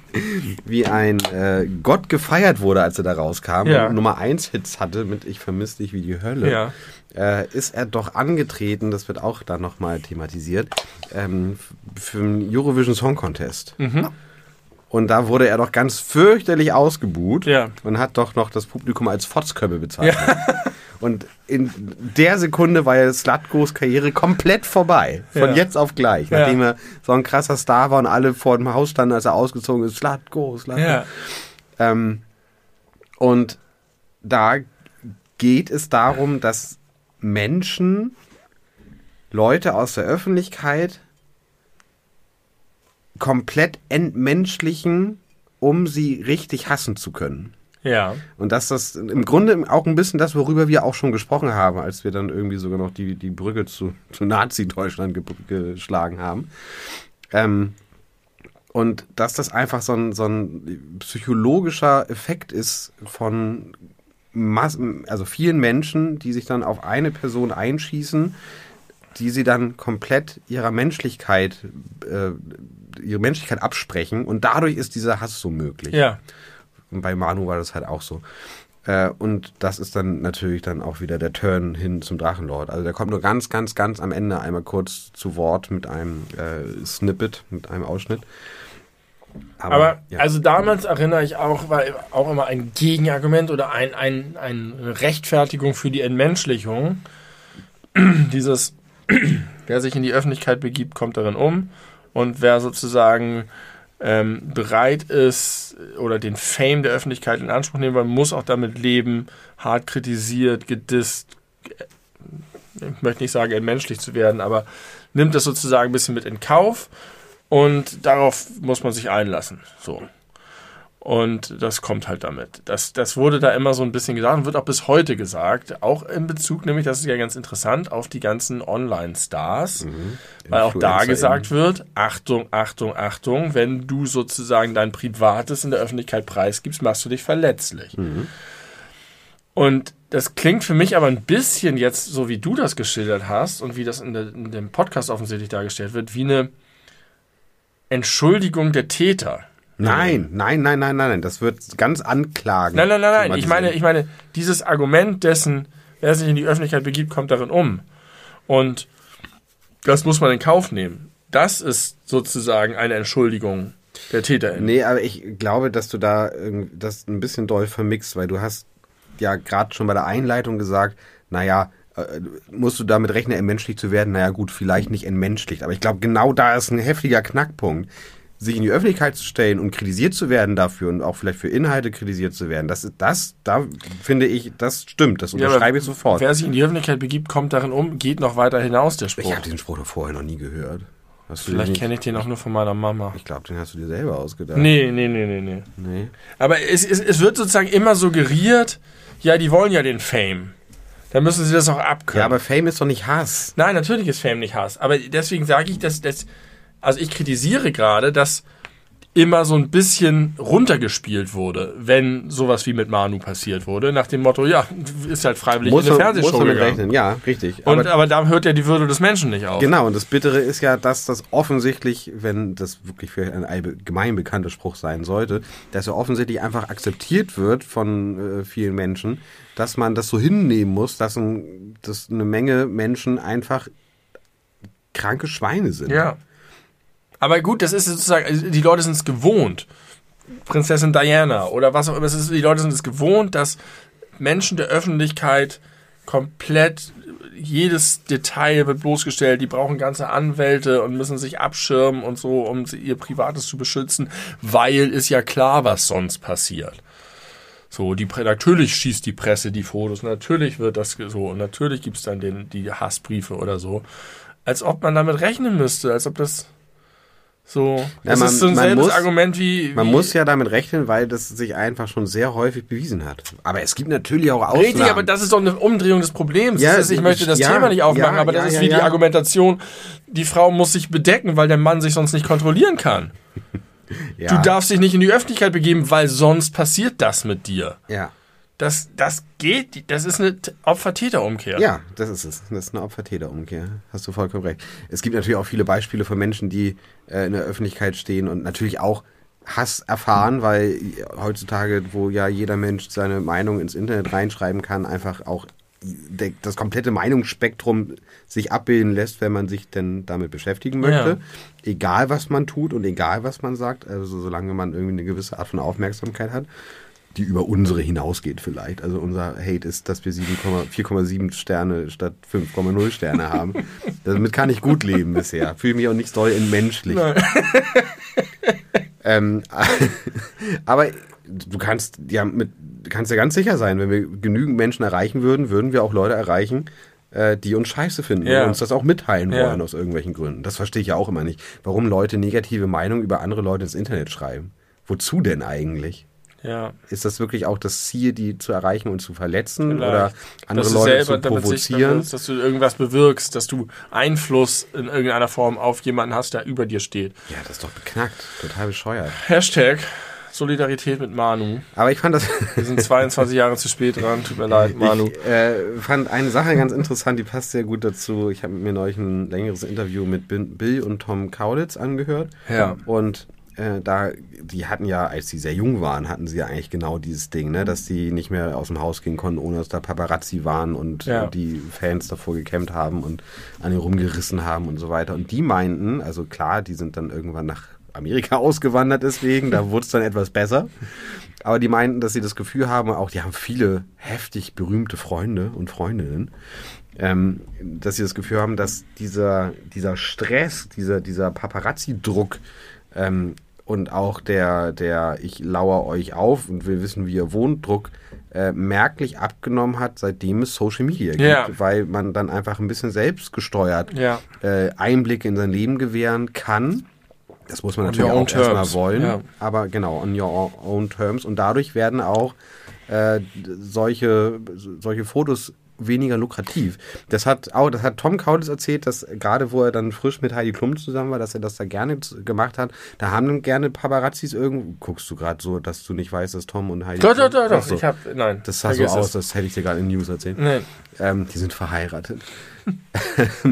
wie ein äh, Gott gefeiert wurde, als er da rauskam Ja. und Nummer 1 Hits hatte mit Ich vermisse dich wie die Hölle, Ja. äh, ist er doch angetreten, das wird auch dann nochmal thematisiert, ähm, für den Eurovision Song Contest. Mhm. Und da wurde er doch ganz fürchterlich ausgebuht Ja. und hat doch noch das Publikum als Fotzköppe bezeichnet. Und in der Sekunde war ja Slatkos Karriere komplett vorbei. Von Ja. jetzt auf gleich. Ja. Nachdem er so ein krasser Star war und alle vor dem Haus standen, als er ausgezogen ist. Slatko, Slatko. Ja. Ähm, und da geht es darum, dass Menschen, Leute aus der Öffentlichkeit komplett entmenschlichen, um sie richtig hassen zu können. Ja. Und dass das im Grunde auch ein bisschen das, worüber wir auch schon gesprochen haben, als wir dann irgendwie sogar noch die, die Brücke zu, zu Nazi-Deutschland ge geschlagen haben. Ähm, und dass das einfach so ein, so ein psychologischer Effekt ist von Massen, also vielen Menschen, die sich dann auf eine Person einschießen, die sie dann komplett ihrer Menschlichkeit, äh, ihre Menschlichkeit absprechen und dadurch ist dieser Hass so möglich. Ja. Und bei Manu war das halt auch so. Äh, und das ist dann natürlich dann auch wieder der Turn hin zum Drachenlord. Also der kommt nur ganz, ganz, ganz am Ende einmal kurz zu Wort mit einem äh, Snippet, mit einem Ausschnitt. Aber ja. also damals erinnere ich auch, war auch immer ein Gegenargument oder ein, ein, eine Rechtfertigung für die Entmenschlichung. Dieses, wer sich in die Öffentlichkeit begibt, kommt darin um. Und wer sozusagen ähm, bereit ist oder den Fame der Öffentlichkeit in Anspruch nehmen will, muss auch damit leben, hart kritisiert, gedisst, ich möchte nicht sagen, entmenschlich zu werden, aber nimmt das sozusagen ein bisschen mit in Kauf und darauf muss man sich einlassen. So. Und das kommt halt damit. Das, das wurde da immer so ein bisschen gesagt und wird auch bis heute gesagt. Auch in Bezug, nämlich, das ist ja ganz interessant, auf die ganzen Online-Stars. Weil auch da gesagt wird, Achtung, Achtung, Achtung, wenn du sozusagen dein Privates in der Öffentlichkeit preisgibst, machst du dich verletzlich. Und das klingt für mich aber ein bisschen jetzt, so wie du das geschildert hast und wie das in, der, in dem Podcast offensichtlich dargestellt wird, wie eine Entschuldigung der Täter. Nein, nein, nein, nein, nein, nein. Das wird ganz anklagen. Nein, nein, nein, nein. Ich meine, ich meine, dieses Argument dessen, wer sich in die Öffentlichkeit begibt, kommt darin um. Und das muss man in Kauf nehmen. Das ist sozusagen eine Entschuldigung der Täterin. Nee, aber ich glaube, dass du da das ein bisschen doll vermixt, weil du hast ja gerade schon bei der Einleitung gesagt, naja, äh, musst du damit rechnen, entmenschlicht zu werden? Naja, gut, vielleicht nicht entmenschlicht, aber ich glaube, genau da ist ein heftiger Knackpunkt. Sich in die Öffentlichkeit zu stellen und kritisiert zu werden dafür und auch vielleicht für Inhalte kritisiert zu werden, das ist das, da finde ich, das stimmt, das Ja, unterschreibe ich sofort. Wer sich in die Öffentlichkeit begibt, kommt darin um, geht noch weiter hinaus, der Ich Spruch. habe diesen Spruch doch vorher noch nie gehört. Hast Vielleicht kenne ich den auch nur von meiner Mama. Ich glaube, den hast du dir selber ausgedacht. Nee, nee, nee, nee, nee. Nee. Aber es, es, es wird sozusagen immer suggeriert, ja, die wollen ja den Fame. Dann müssen sie das auch abkönnen. Ja, aber Fame ist doch nicht Hass. Nein, natürlich ist Fame nicht Hass. Aber deswegen sage ich, dass, dass also ich kritisiere gerade, dass immer so ein bisschen runtergespielt wurde, wenn sowas wie mit Manu passiert wurde, nach dem Motto, ja, ist halt freiwillig Muss in eine muss Fernsehshow gegangen. rechnen, ja, richtig. Und, aber, aber da hört ja die Würde des Menschen nicht auf. genau, und das Bittere ist ja, dass das offensichtlich, wenn das wirklich für ein allgemein bekannter Spruch sein sollte, dass er offensichtlich einfach akzeptiert wird von äh, vielen Menschen, dass man das so hinnehmen muss, dass, ein, dass eine Menge Menschen einfach kranke Schweine sind. Ja. Aber gut, das ist sozusagen, also die Leute sind es gewohnt. Prinzessin Diana oder was auch immer. Es ist, die Leute sind es gewohnt, dass Menschen der Öffentlichkeit komplett jedes Detail wird bloßgestellt. Die brauchen ganze Anwälte und müssen sich abschirmen und so, um ihr Privates zu beschützen, weil ist ja klar, was sonst passiert. So, die, natürlich schießt die Presse die Fotos, natürlich wird das so und natürlich gibt's dann den, die Hassbriefe oder so. Als ob man damit rechnen müsste, als ob das So, Ja, das man- ist so ein man selbes muss- Argument wie. Man wie muss ja damit rechnen, weil das sich einfach schon sehr häufig bewiesen hat. Aber es gibt natürlich auch Ausnahmen. Richtig, aber das ist doch eine Umdrehung des Problems. Ja, ist, ich möchte das ja, Thema nicht aufmachen, ja, aber das ja, ist ja, wie die ja. Argumentation, die Frau muss sich bedecken, weil der Mann sich sonst nicht kontrollieren kann. ja, Du darfst dich nicht in die Öffentlichkeit begeben, weil sonst passiert das mit dir. Ja. Das, das geht, das ist eine Opfer-Täter-Umkehr. Ja, das ist es. Das ist eine Opfer-Täter-Umkehr. Hast du vollkommen recht. Es gibt natürlich auch viele Beispiele von Menschen, die äh, in der Öffentlichkeit stehen und natürlich auch Hass erfahren, weil heutzutage, wo ja jeder Mensch seine Meinung ins Internet reinschreiben kann, einfach auch das komplette Meinungsspektrum sich abbilden lässt, wenn man sich denn damit beschäftigen möchte. Ja. Egal, was man tut und egal, was man sagt, also solange man irgendwie eine gewisse Art von Aufmerksamkeit hat, die über unsere hinausgeht vielleicht. Also unser Hate ist, dass wir 7,- 4,7 Sterne statt 5,0 Sterne haben. Damit kann ich gut leben bisher. Fühle mich auch nicht doll entmenschlich. Ähm, aber du kannst ja mit, kannst ja ganz sicher sein, wenn wir genügend Menschen erreichen würden, würden wir auch Leute erreichen, äh, die uns scheiße finden Ja. und uns das auch mitteilen Ja. wollen aus irgendwelchen Gründen. Das verstehe ich ja auch immer nicht. Warum Leute negative Meinungen über andere Leute ins Internet schreiben. Wozu denn eigentlich? Ja. Ist das wirklich auch das Ziel, die zu erreichen und zu verletzen Vielleicht. oder andere dass Leute selber zu provozieren? wirst, dass du irgendwas bewirkst, dass du Einfluss in irgendeiner Form auf jemanden hast, der über dir steht. Ja, das ist doch beknackt. Total bescheuert. Hashtag Solidarität mit Manu. Aber ich fand das. Wir sind 22 Jahre zu spät dran. Tut mir leid, Manu. Ich äh, fand eine Sache ganz interessant, die passt sehr gut dazu. Ich habe mir neulich ein längeres Interview mit Bill und Tom Kaulitz angehört. Ja. Und äh, da, die hatten ja, als sie sehr jung waren, hatten sie ja eigentlich genau dieses Ding, ne, dass die nicht mehr aus dem Haus gehen konnten, ohne dass da Paparazzi waren und Ja. die Fans davor gekämmt haben und an ihr rumgerissen haben und so weiter. Und die meinten, also klar, die sind dann irgendwann nach Amerika ausgewandert deswegen, da wurde es dann etwas besser. Aber die meinten, dass sie das Gefühl haben, auch die haben viele heftig berühmte Freunde und Freundinnen, ähm, dass sie das Gefühl haben, dass dieser, dieser Stress, dieser, dieser Paparazzi-Druck ähm, und auch der, der ich lauere euch auf und will wissen, wie ihr wohnt, Druck äh, merklich abgenommen hat, seitdem es Social Media gibt, Ja. weil man dann einfach ein bisschen selbstgesteuert Ja. äh, Einblicke in sein Leben gewähren kann. Das muss man On natürlich auch erstmal wollen, Ja. aber genau, on your own terms. Und dadurch werden auch äh, solche, solche Fotos weniger lukrativ. Das hat auch, das hat Tom Kaulitz erzählt, dass gerade wo er dann frisch mit Heidi Klum zusammen war, dass er das da gerne gemacht hat. Da haben dann gerne Paparazzis irgendwo. Guckst du gerade so, dass du nicht weißt, dass Tom und Heidi Doch, Klum- doch, doch, doch. so. Ich hab, nein. Das sah so aus, das hätte ich dir gerade in News erzählt. Nee. Ähm, die sind verheiratet.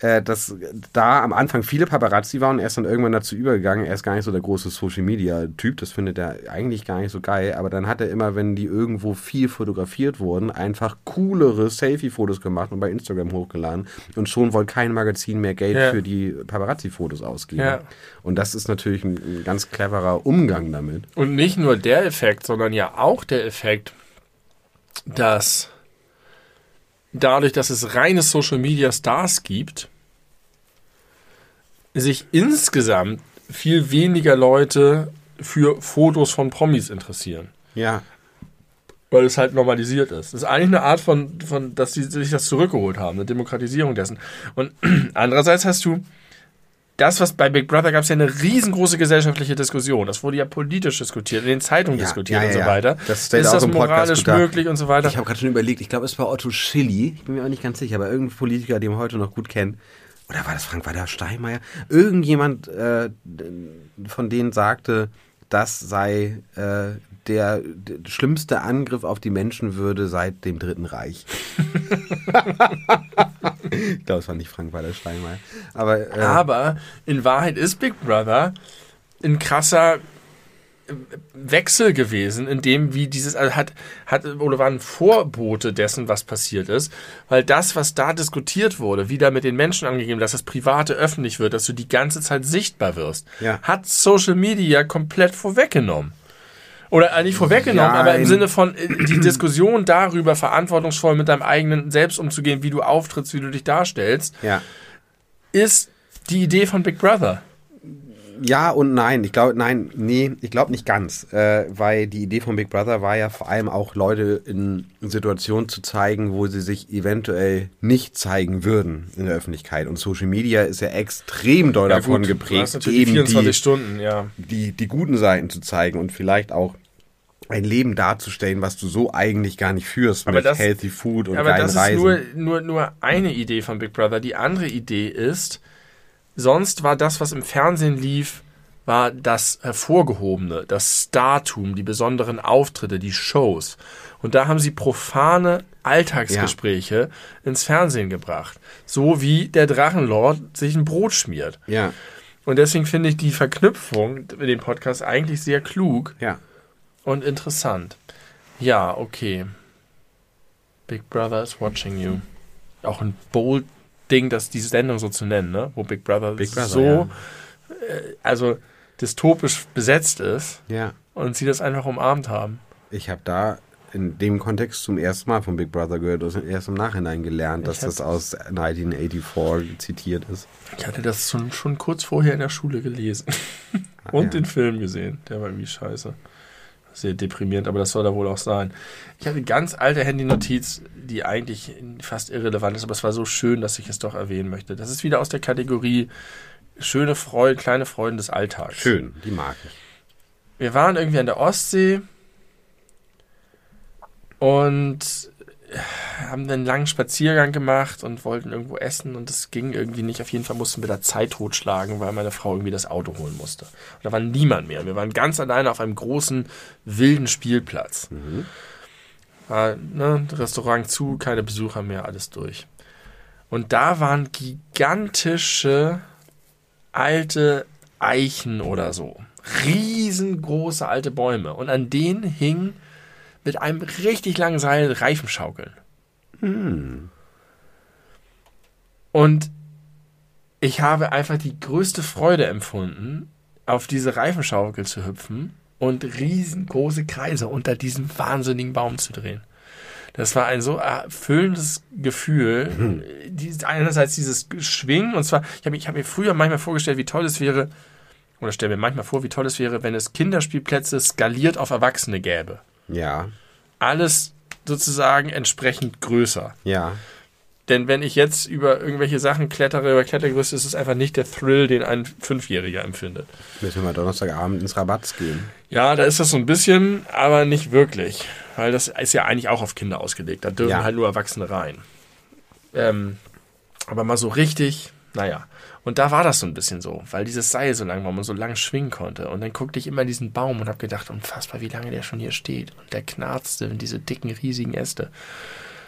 äh, dass da am Anfang viele Paparazzi waren er ist dann irgendwann dazu übergegangen. Er ist gar nicht so der große Social Media Typ, das findet er eigentlich gar nicht so geil. Aber dann hat er immer, wenn die irgendwo viel fotografiert wurden, einfach coolere Selfie-Fotos gemacht und bei Instagram hochgeladen. Und schon wollte kein Magazin mehr Geld Ja. für die Paparazzi-Fotos ausgeben. Ja. Und das ist natürlich ein, ein ganz cleverer Umgang damit. Und nicht nur der Effekt, sondern ja auch der Effekt, dass dadurch, dass es reine Social Media Stars gibt, sich insgesamt viel weniger Leute für Fotos von Promis interessieren. Ja, Weil es halt normalisiert ist. Das ist eigentlich eine Art von, von dass sie sich das zurückgeholt haben, eine Demokratisierung dessen. Und andererseits hast du das, was bei Big Brother gab es ja eine riesengroße gesellschaftliche Diskussion. Das wurde ja politisch diskutiert, in den Zeitungen Ja, diskutiert ja, und so ja. weiter. Das ist auch das moralisch möglich und so weiter? Ich habe gerade schon überlegt, ich glaube, es war Otto Schilly, ich bin mir auch nicht ganz sicher, aber irgendein Politiker, den man heute noch gut kennt. Oder war das Frank-Walter Steinmeier? Irgendjemand äh, von denen sagte, das sei äh, der, der schlimmste Angriff auf die Menschenwürde seit dem Dritten Reich. ich glaube, es war nicht Frank-Walter Steinmeier. Aber, äh, Aber in Wahrheit ist Big Brother ein krasser äh, Wechsel gewesen, in dem wie dieses also hat hat oder war ein Vorbote dessen, was passiert ist, weil das, was da diskutiert wurde, wie da mit den Menschen angegeben, dass das Private öffentlich wird, dass du die ganze Zeit sichtbar wirst, Ja. hat Social Media komplett vorweggenommen. Oder äh, nicht vorweggenommen, Ja, aber im in- Sinne von äh, die Diskussion darüber, verantwortungsvoll mit deinem eigenen Selbst umzugehen, wie du auftrittst, wie du dich darstellst, ja. ist die Idee von Big Brother. Ja und nein. Ich glaube, nein, nee, ich glaube nicht ganz. Äh, weil die Idee von Big Brother war ja vor allem auch Leute in Situationen zu zeigen, wo sie sich eventuell nicht zeigen würden in der Öffentlichkeit. Und Social Media ist ja extrem doll Ja, davon gut, geprägt, eben 24 die, Stunden, ja. die, die guten Seiten zu zeigen und vielleicht auch ein Leben darzustellen, was du so eigentlich gar nicht führst Aber mit das- Healthy Food und Aber geilen das ist Reisen. nur, nur, nur eine Idee von Big Brother. Die andere Idee ist, sonst war das, was im Fernsehen lief, war das Hervorgehobene, das Startum, die besonderen Auftritte, die Shows. Und da haben sie profane Alltagsgespräche ins Fernsehen gebracht. So wie der Drachenlord sich ein Brot schmiert. ja, Und deswegen finde ich die Verknüpfung mit dem Podcast eigentlich sehr klug ja. und interessant. Ja, okay. Big Brother is watching you. Auch ein bold Ding, das die Sendung so zu nennen, ne? Wo Big Brother, Big Brother, so, ja. äh, also dystopisch besetzt ist Ja. und sie das einfach umarmt haben. Ich habe da in dem Kontext zum ersten Mal von Big Brother gehört und erst im Nachhinein gelernt, dass das aus 1984 zitiert ist. Ich hatte das schon, schon kurz vorher in der Schule gelesen. und ja. den Film gesehen. Der war irgendwie scheiße. Sehr deprimierend, aber das soll da wohl auch sein. Ich habe eine ganz alte Handynotiz, die eigentlich fast irrelevant ist, aber es war so schön, dass ich es doch erwähnen möchte. Das ist wieder aus der Kategorie schöne Freuden, kleine Freuden des Alltags. Schön, die mag ich. Wir waren irgendwie an der Ostsee und haben einen langen Spaziergang gemacht und wollten irgendwo essen und es ging irgendwie nicht. Auf jeden Fall mussten wir da Zeit totschlagen, weil meine Frau irgendwie das Auto holen musste. Und da war niemand mehr. Wir waren ganz alleine auf einem großen, wilden Spielplatz. War, ne, Restaurant zu, keine Besucher mehr, alles durch. Und da waren gigantische alte Eichen oder so. Riesengroße alte Bäume. Und an denen hing mit einem richtig langen Seil Reifenschaukeln. Und ich habe einfach die größte Freude empfunden, auf diese Reifenschaukel zu hüpfen und riesengroße Kreise unter diesem wahnsinnigen Baum zu drehen. Das war ein so erfüllendes Gefühl. Dies- Einerseits dieses Schwingen, und zwar, ich habe ich hab mir früher manchmal vorgestellt, wie toll es wäre, oder stelle mir manchmal vor, wie toll es wäre, wenn es Kinderspielplätze skaliert auf Erwachsene gäbe. Ja, Alles sozusagen entsprechend größer. ja. Denn wenn ich jetzt über irgendwelche Sachen klettere, über Klettergerüste, ist es einfach nicht der Thrill, den ein Fünfjähriger empfindet. Müssen wir mal Donnerstagabend ins Rabatz gehen. Ja, da ist das so ein bisschen, aber nicht wirklich. Weil das ist ja eigentlich auch auf Kinder ausgelegt. Da dürfen Ja. halt nur Erwachsene rein. Ähm, aber mal so richtig, naja. Und da war das so ein bisschen so, weil dieses Seil so lang war, man so lang schwingen konnte. Und dann guckte ich immer diesen Baum und habe gedacht, unfassbar, wie lange der schon hier steht. Und der knarzte in diese dicken, riesigen Äste.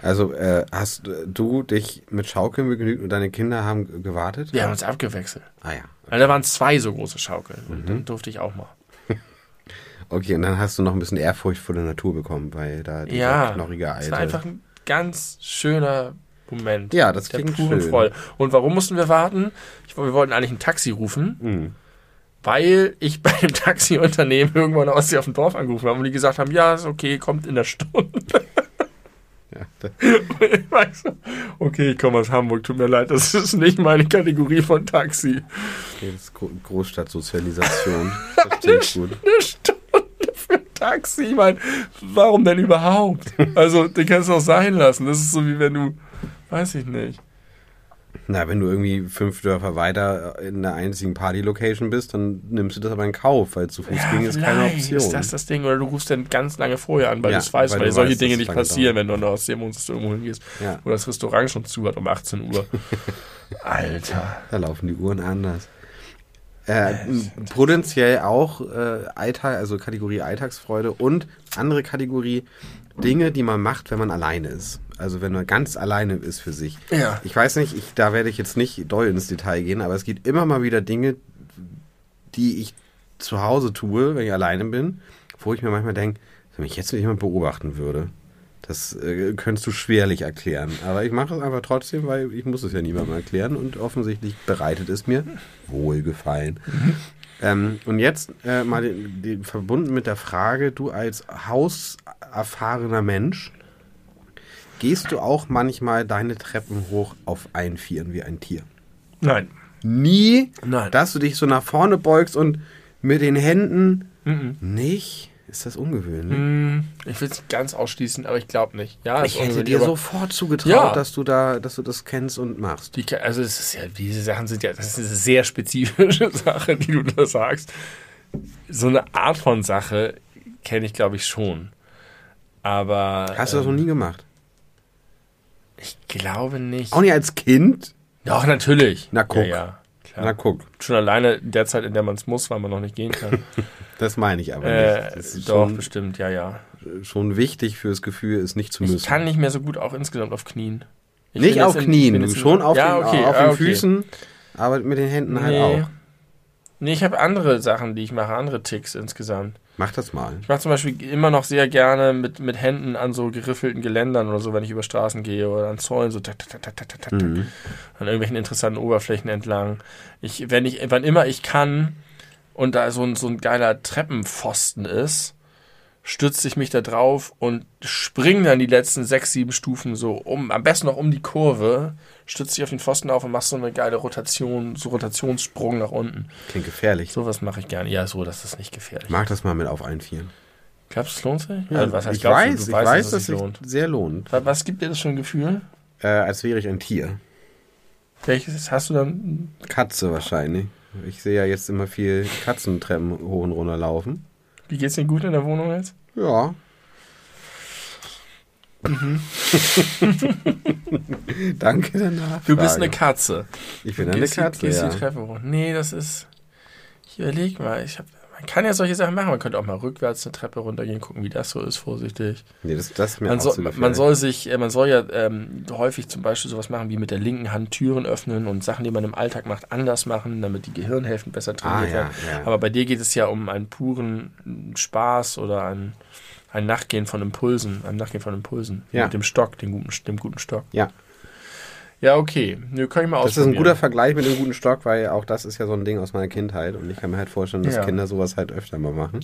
Also äh, hast du dich mit Schaukeln begnügt und deine Kinder haben gewartet? Wir haben uns abgewechselt. Ah ja. Also da waren zwei so große Schaukeln. Und dann durfte ich auch mal. Okay, und dann hast du noch ein bisschen Ehrfurcht vor der Natur bekommen, weil da dieser Ja, knorrige es Alte. war einfach ein ganz schöner Moment. Ja, das der klingt puren schön. Freude. Und warum mussten wir warten? Ich, wir wollten eigentlich ein Taxi rufen, Mhm. weil ich bei dem Taxiunternehmen irgendwann aus auf dem Dorf angerufen habe und die gesagt haben, ja, ist okay, kommt in der Stunde. Ja, ich so, okay, ich komme aus Hamburg, tut mir leid, das ist nicht meine Kategorie von Taxi. okay, das ist Gro- Großstadtsozialisation. Ich gut. Eine Stunde für ein Taxi, ich meine, warum denn überhaupt? Also, den kannst du auch sein lassen. Das ist so wie wenn du, weiß ich nicht. Na, wenn du irgendwie fünf Dörfer weiter in der einzigen Party-Location bist, dann nimmst du das aber in Kauf, weil zu Fuß gehen ist keine Option. Ist das das Ding? Oder du rufst dann ganz lange vorher an, weil Ja, du es weißt, weil weil, solche Dinge nicht passieren, wenn du der Ostsee wohnst, dass du irgendwo hingehst. Ja. Oder das Restaurant schon zu hat um 18 Uhr. Alter. Da laufen die Uhren anders. Äh, potenziell auch äh, Alltag, also Kategorie Alltagsfreude und andere Kategorie Dinge, die man macht, wenn man alleine ist. Also wenn man ganz alleine ist für sich. Ja. Ich weiß nicht, ich, da werde ich jetzt nicht doll ins Detail gehen, aber es gibt immer mal wieder Dinge, die ich zu Hause tue, wenn ich alleine bin, wo ich mir manchmal denke, wenn mich jetzt jemand beobachten würde, das äh, könntest du schwerlich erklären. Aber ich mache es einfach trotzdem, weil ich muss es ja niemandem erklären und offensichtlich bereitet es mir wohlgefallen. Ähm, und jetzt äh, mal den, den, verbunden mit der Frage, du als hauserfahrener Mensch, gehst du auch manchmal deine Treppen hoch auf allen Vieren wie ein Tier? Nein. nie, Nein. dass du dich so nach vorne beugst und mit den Händen Mhm. nicht? Ist das ungewöhnlich? Hm, Ich will es nicht ganz ausschließen, aber ich glaube nicht. Ja, Ich hätte dir sofort zugetraut, Ja. dass du da, dass du das kennst und machst. Die, also es ist ja, diese Sachen sind ja, das ist eine sehr spezifische Sache, die du da sagst. So eine Art von Sache kenne ich, glaube ich, schon. Aber Hast du das noch ähm, nie gemacht? Ich glaube nicht. Auch nicht als Kind? Doch, natürlich. Na, guck. Ja, ja, klar. Na guck, Schon alleine in der Zeit, in der man es muss, weil man noch nicht gehen kann. das meine ich aber äh, nicht. Das ist doch, schon, bestimmt, ja, ja. schon wichtig fürs Gefühl, es nicht zu müssen. Ich kann nicht mehr so gut auch insgesamt auf Knien. Ich nicht auf in- Knien, schon auf, ja, den, okay, auf ah, den okay. Füßen, aber mit den Händen halt Nee. auch. Nee, ich habe andere Sachen, die ich mache, andere Ticks insgesamt. Mach das mal. Ich mache zum Beispiel immer noch sehr gerne mit, mit Händen an so geriffelten Geländern oder so, wenn ich über Straßen gehe oder an Zäunen, so tak, tak, tak, tak, tak, tak, Mhm. an irgendwelchen interessanten Oberflächen entlang. Ich, wenn ich, wann immer ich kann und da so ein, so ein geiler Treppenpfosten ist, stütze ich mich da drauf und springe dann die letzten sechs, sieben Stufen so um, am besten noch um die Kurve, stütze dich auf den Pfosten auf und machst so eine geile Rotation, so Rotationssprung nach unten. Klingt gefährlich. Sowas mache ich gerne. Ja, so, das ist nicht gefährlich. Mach das mal mit auf allen Vieren. Glaubst du, es lohnt sich? Ja, Also, was heißt, ich glaubst du? weiß, Du ich weißt, weiß, dass dass es sich lohnt. sich sehr lohnt. Wa- Was gibt dir das für ein Gefühl? Äh, als wäre ich ein Tier. Welches hast du dann? Katze wahrscheinlich. Ich sehe ja jetzt immer viel Katzentreppen hoch und runter laufen. Wie geht's dir gut in der Wohnung jetzt? Ja. Mhm. Danke danach. Du bist eine Katze. Ich bin Du eine die- Katze, gehst ja. die Treppe hoch. Nee, das ist. Ich überleg mal. Ich hab, man kann ja solche Sachen machen. Man könnte auch mal rückwärts eine Treppe runtergehen, gucken, wie das so ist, vorsichtig. Nee, das, das ist mir Man, zu man soll sich, äh, man soll ja ähm, häufig zum Beispiel sowas machen wie mit der linken Hand Türen öffnen und Sachen, die man im Alltag macht, anders machen, damit die Gehirnhälften besser Ah, trainiert ja, werden. ja. Aber bei dir geht es ja um einen puren Spaß oder ein, ein Nachgehen von Impulsen, ein Nachgehen von Impulsen. Ja. Mit dem Stock, dem guten, dem guten Stock. Ja. Ja, okay. Nö, kann ich mal Das ist ein guter Vergleich mit dem guten Stock, weil auch das ist ja so ein Ding aus meiner Kindheit und ich kann mir halt vorstellen, dass Ja. Kinder sowas halt öfter mal machen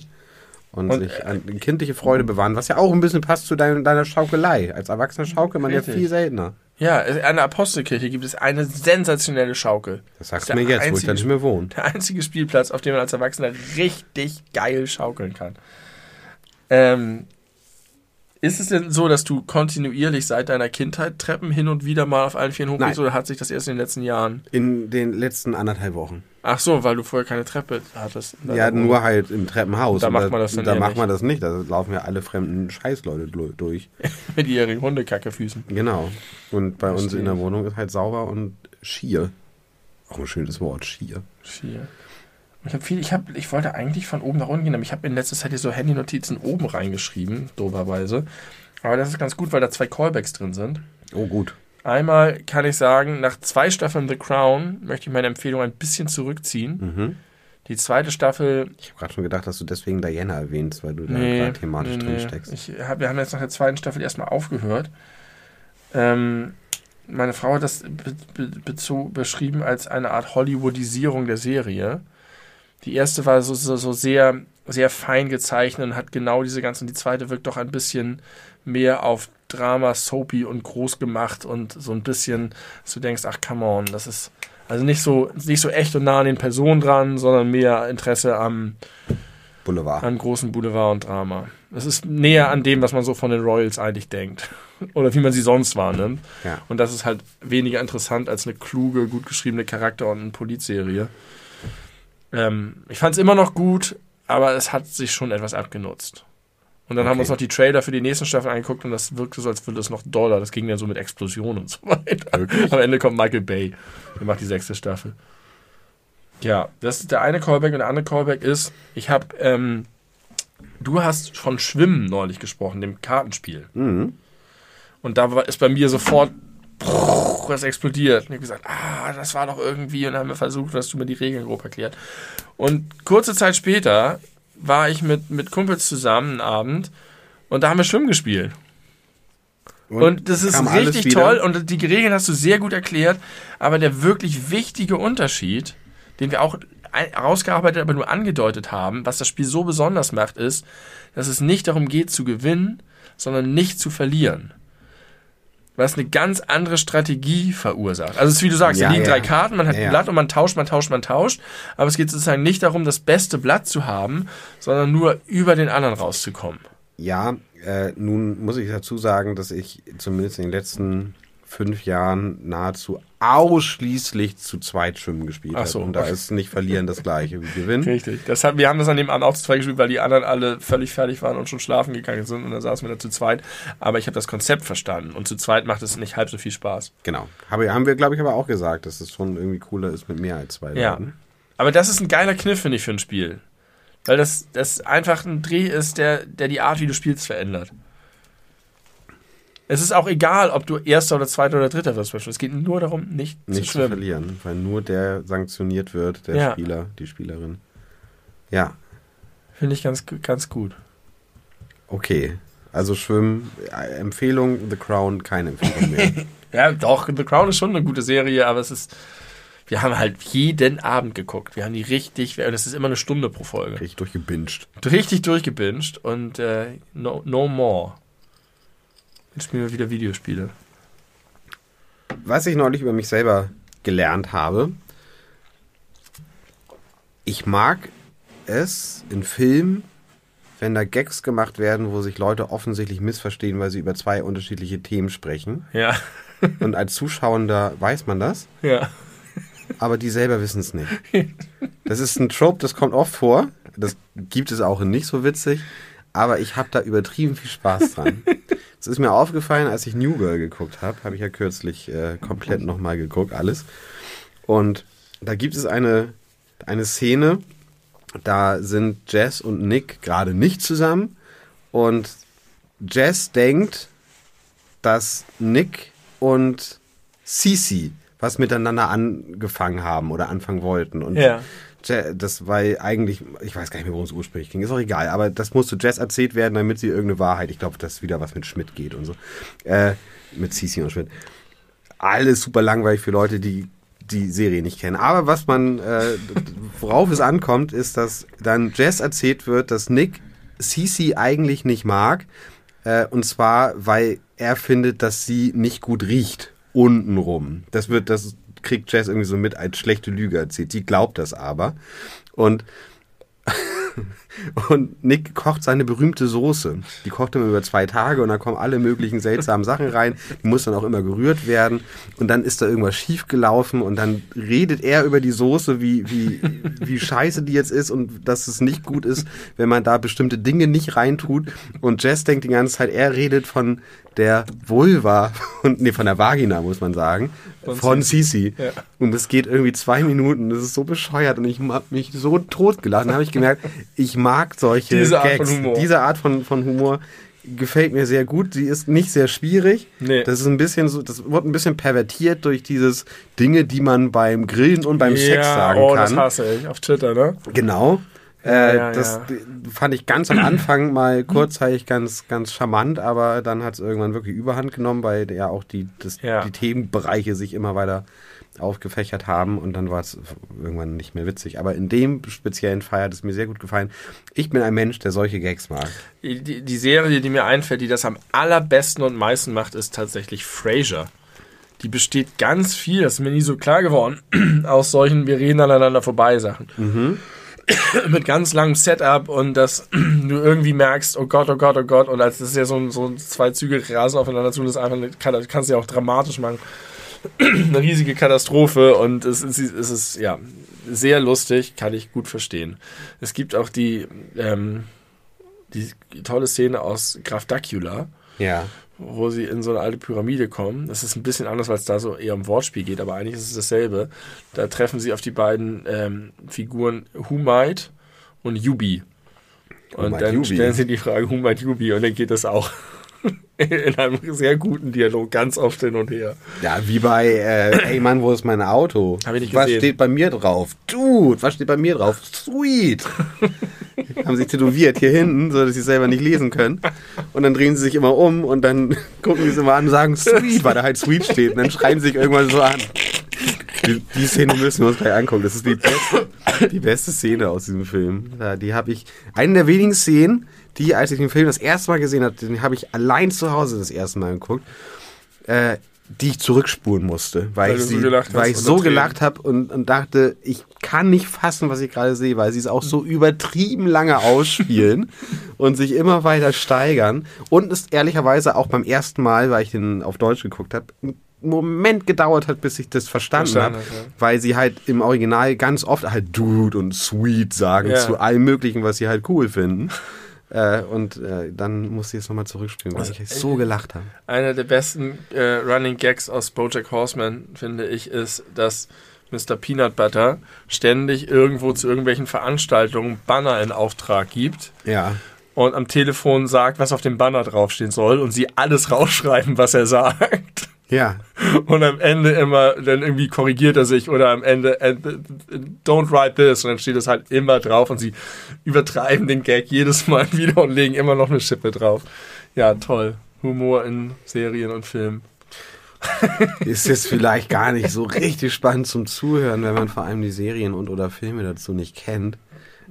und, Und, sich an kindliche Freude bewahren, was ja auch ein bisschen passt zu dein, deiner Schaukelei. Als Erwachsener schaukelt man Richtig. ja viel seltener. Ja, an der Apostelkirche gibt es eine sensationelle Schaukel. Das sagst du mir jetzt, wo ich einzige da nicht mehr wohne. Der einzige Spielplatz, auf dem man als Erwachsener richtig geil schaukeln kann. Ähm, ist es denn so, dass du kontinuierlich seit deiner Kindheit Treppen hin und wieder mal auf allen Vieren hochgehst oder hat sich das erst in den letzten Jahren? In den letzten anderthalb Wochen. Ach so, weil du vorher keine Treppe hattest. Ja, Wohnung. nur halt im Treppenhaus. Da Und macht man das dann Da macht nicht. man das nicht. Da laufen ja alle fremden Scheißleute durch. mit ihren Hundekackefüßen. Genau. Und bei uns Verstehe. in der Wohnung ist halt sauber und schier. Auch ein schönes Wort, schier. Schier. Ich, hab viel, ich, hab, ich wollte eigentlich von oben nach unten gehen, aber ich habe in letzter Zeit hier so Handy-Notizen oben reingeschrieben, doberweise. Aber das ist ganz gut, weil da zwei Callbacks drin sind. Oh, gut. Einmal kann ich sagen, nach zwei Staffeln The Crown möchte ich meine Empfehlung ein bisschen zurückziehen. Mhm. Die zweite Staffel. Ich habe gerade schon gedacht, dass du deswegen Diana erwähnst, weil du da Nee, gerade thematisch nee, drin steckst. Ich hab, wir haben jetzt nach der zweiten Staffel erstmal aufgehört. Ähm, meine Frau hat das be be beschrieben als eine Art Hollywoodisierung der Serie. Die erste war so, so, so sehr, sehr fein gezeichnet und hat genau diese ganzen. Die zweite wirkt doch ein bisschen mehr auf Drama, Soapy und groß gemacht und so ein bisschen, dass du denkst, ach come on, das ist also nicht so, nicht so echt und nah an den Personen dran, sondern mehr Interesse am, Boulevard. an großen Boulevard und Drama. Das ist näher an dem, was man so von den Royals eigentlich denkt. Oder wie man sie sonst wahrnimmt. Ja. Und das ist halt weniger interessant als eine kluge, gut geschriebene Charakter- und eine Polizserie. Ähm, ich fand es immer noch gut, aber es hat sich schon etwas abgenutzt. Und dann haben wir uns Okay. noch die Trailer für die nächsten Staffel angeguckt und das wirkte so, als würde es noch doller. Das ging dann so mit Explosionen und so weiter. Wirklich? Am Ende kommt Michael Bay. Der macht die sechste Staffel. Ja, das ist der eine Callback und der andere Callback ist, ich habe, ähm, du hast von Schwimmen neulich gesprochen, dem Kartenspiel. Mhm. Und da war, ist bei mir sofort was explodiert. Und ich habe gesagt, ah, das war doch irgendwie. Und dann haben wir versucht, hast du mir die Regeln grob erklärt. Und kurze Zeit später war ich mit, mit Kumpels zusammen einen Abend und da haben wir Schwimmen gespielt. Und, das ist richtig toll und die Regeln hast du sehr gut erklärt. Aber der wirklich wichtige Unterschied, den wir auch rausgearbeitet, aber nur angedeutet haben, was das Spiel so besonders macht, ist, dass es nicht darum geht zu gewinnen, sondern nicht zu verlieren. Was eine ganz andere Strategie verursacht. Also es ist wie du sagst, Ja, da liegen ja. drei Karten, man hat Ja, ein. Blatt und man tauscht, man tauscht, man tauscht. Aber es geht sozusagen nicht darum, das beste Blatt zu haben, sondern nur über den anderen rauszukommen. Ja, äh, nun muss ich dazu sagen, dass ich zumindest in den letzten fünf Jahren nahezu ausschließlich zu zweit schwimmen gespielt Ach so, Und da okay. ist nicht verlieren das gleiche wie gewinnen. Richtig. Das hat, wir haben das an dem Abend auch zu zweit gespielt, weil die anderen alle völlig fertig waren und schon schlafen gegangen sind. Und dann saßen wir da zu zweit. Aber ich habe das Konzept verstanden. Und zu zweit macht es nicht halb so viel Spaß. Genau. Habe, haben wir, glaube ich, aber auch gesagt, dass es schon irgendwie cooler ist mit mehr als zwei Ja. Leuten. Aber das ist ein geiler Kniff, finde ich, für ein Spiel. Weil das, das einfach ein Dreh ist, der, der die Art, wie du spielst, verändert. Es ist auch egal, ob du Erster oder Zweiter oder Dritter wirst. Es geht nur darum, nicht, Nicht zu zu schwimmen. verlieren, weil nur der sanktioniert wird, der Ja. Spieler, die Spielerin. Ja, Finde ich ganz, ganz gut. okay. Also Schwimmen, äh, Empfehlung, The Crown, keine Empfehlung mehr. Ja, doch, The Crown ist schon eine gute Serie, aber es ist. Wir haben halt jeden Abend geguckt. Wir haben die richtig, und es ist immer eine Stunde pro Folge. Richtig durchgebinged. Richtig durchgebinged und äh, no, no more. Jetzt spielen wir wieder Videospiele. Was ich neulich über mich selber gelernt habe, ich mag es in Filmen, wenn da Gags gemacht werden, wo sich Leute offensichtlich missverstehen, weil sie über zwei unterschiedliche Themen sprechen. Ja, Und als Zuschauender weiß man das, ja. aber die selber wissen es nicht. Das ist ein Trope, das kommt oft vor. Das gibt es auch in nicht so witzig, aber ich habe da übertrieben viel Spaß dran. Es ist mir aufgefallen, als ich New Girl geguckt habe, habe ich ja kürzlich äh, komplett nochmal geguckt, alles. Und da gibt es eine, eine Szene, da sind Jess und Nick gerade nicht zusammen und Jess denkt, dass Nick und Cece was miteinander angefangen haben oder anfangen wollten. Und Ja. Das war eigentlich, ich weiß gar nicht mehr, worum es ursprünglich ging, ist auch egal, aber das musste Jess erzählt werden, damit sie irgendeine Wahrheit, ich glaube, dass wieder was mit Schmidt geht und so. Äh, mit Cece und Schmidt. Alles super langweilig für Leute, die die Serie nicht kennen. Aber was man, äh, worauf es ankommt, ist, dass dann Jess erzählt wird, dass Nick Cece eigentlich nicht mag. Äh, und zwar, weil er findet, dass sie nicht gut riecht. Untenrum. Das wird, das kriegt Jess irgendwie so mit als schlechte Lüge erzählt. Sie glaubt das aber. Und und Nick kocht seine berühmte Soße. Die kocht immer über zwei Tage und da kommen alle möglichen seltsamen Sachen rein. Die muss dann auch immer gerührt werden. Und dann ist da irgendwas schief gelaufen und dann redet er über die Soße, wie, wie, wie scheiße die jetzt ist und dass es nicht gut ist, wenn man da bestimmte Dinge nicht reintut. Und Jess denkt die ganze Zeit, er redet von der Vulva und nee, von der Vagina, muss man sagen. Von Von Sisi. Ja. Und es geht irgendwie zwei Minuten. Das ist so bescheuert und ich hab mich so tot gelacht. Dann habe ich gemerkt, ich mag solche Diese Art Gags. von Humor. Diese Art von, von Humor gefällt mir sehr gut. Sie ist nicht sehr schwierig. Nee. Das ist ein bisschen so, das wird ein bisschen pervertiert durch dieses Dinge, die man beim Grillen und beim Sex sagen oh, kann. das hasse ich auf Twitter, ne? Genau. Äh, ja, das ja. fand ich ganz am Anfang mal kurzzeitig ganz, ganz charmant, aber dann hat es irgendwann wirklich Überhand genommen, weil ja auch die, das, Ja. die Themenbereiche sich immer weiter aufgefächert haben und dann war es irgendwann nicht mehr witzig. Aber in dem speziellen Fall hat es mir sehr gut gefallen. Ich bin ein Mensch, der solche Gags mag. Die, die Serie, die mir einfällt, die das am allerbesten und meisten macht, ist tatsächlich Frasier. Die besteht ganz viel, das ist mir nie so klar geworden, aus solchen Wir reden aneinander vorbei Sachen. Mit ganz langem Setup und dass du irgendwie merkst, oh Gott, oh Gott, oh Gott, und als das ist ja so, so zwei Züge rasen aufeinander zu, das ist einfach, Kata- kannst du ja auch dramatisch machen. eine riesige Katastrophe und es ist, es ist ja sehr lustig, kann ich gut verstehen. Es gibt auch die, ähm, die tolle Szene aus Graf Dacula, Ja. wo sie in so eine alte Pyramide kommen. Das ist ein bisschen anders, weil es da so eher um Wortspiel geht, aber eigentlich ist es dasselbe. Da treffen sie auf die beiden ähm, Figuren Humite und Yubi. Und dann Yubi. stellen sie die Frage Humite Yubi und dann geht das auch in einem sehr guten Dialog ganz oft hin und her. Ja, wie bei, äh, ey Mann, wo ist mein Auto? Hab ich nicht was gesehen. steht bei mir drauf? Dude, was steht bei mir drauf? Sweet. Haben sich tätowiert hier hinten, so dass sie es selber nicht lesen können. Und dann drehen sie sich immer um und dann gucken sie es immer an und sagen Sweet, weil da halt Sweet steht. Und dann schreien sie sich irgendwann so an. Die, die Szene müssen wir uns gleich angucken. Das ist die beste, die beste Szene aus diesem Film. Die habe ich, eine der wenigen Szenen, die, als ich den Film das erste Mal gesehen habe, den habe ich allein zu Hause das erste Mal geguckt. äh, die ich zurückspulen musste, weil, Weil ich, du so sie, gelacht weil ich so gelacht habe und, und dachte, ich kann nicht fassen, was ich gerade sehe, weil sie es auch so übertrieben lange ausspielen und sich immer weiter steigern. Und es ehrlicherweise auch beim ersten Mal, weil ich den auf Deutsch geguckt habe, einen Moment gedauert hat, bis ich das verstanden Verstanden habe, ja. weil sie halt im Original ganz oft halt Dude und Sweet sagen Ja. zu allem Möglichen, was sie halt cool finden. Äh, und äh, dann musste ich es nochmal zurückspielen, weil Also, ich so gelacht habe. Einer der besten äh, Running Gags aus Bojack Horseman, finde ich, ist, dass Mr. Peanut Butter ständig irgendwo zu irgendwelchen Veranstaltungen Banner in Auftrag gibt Ja. und am Telefon sagt, was auf dem Banner draufstehen soll und sie alles rausschreiben, was er sagt. Ja. Und am Ende immer, dann irgendwie korrigiert er sich oder am Ende, äh, don't write this. Und dann steht es halt immer drauf und sie übertreiben den Gag jedes Mal wieder und legen immer noch eine Schippe drauf. Ja, toll. Humor in Serien und Filmen. Ist jetzt vielleicht gar nicht so richtig spannend zum Zuhören, wenn man vor allem die Serien und oder Filme dazu nicht kennt.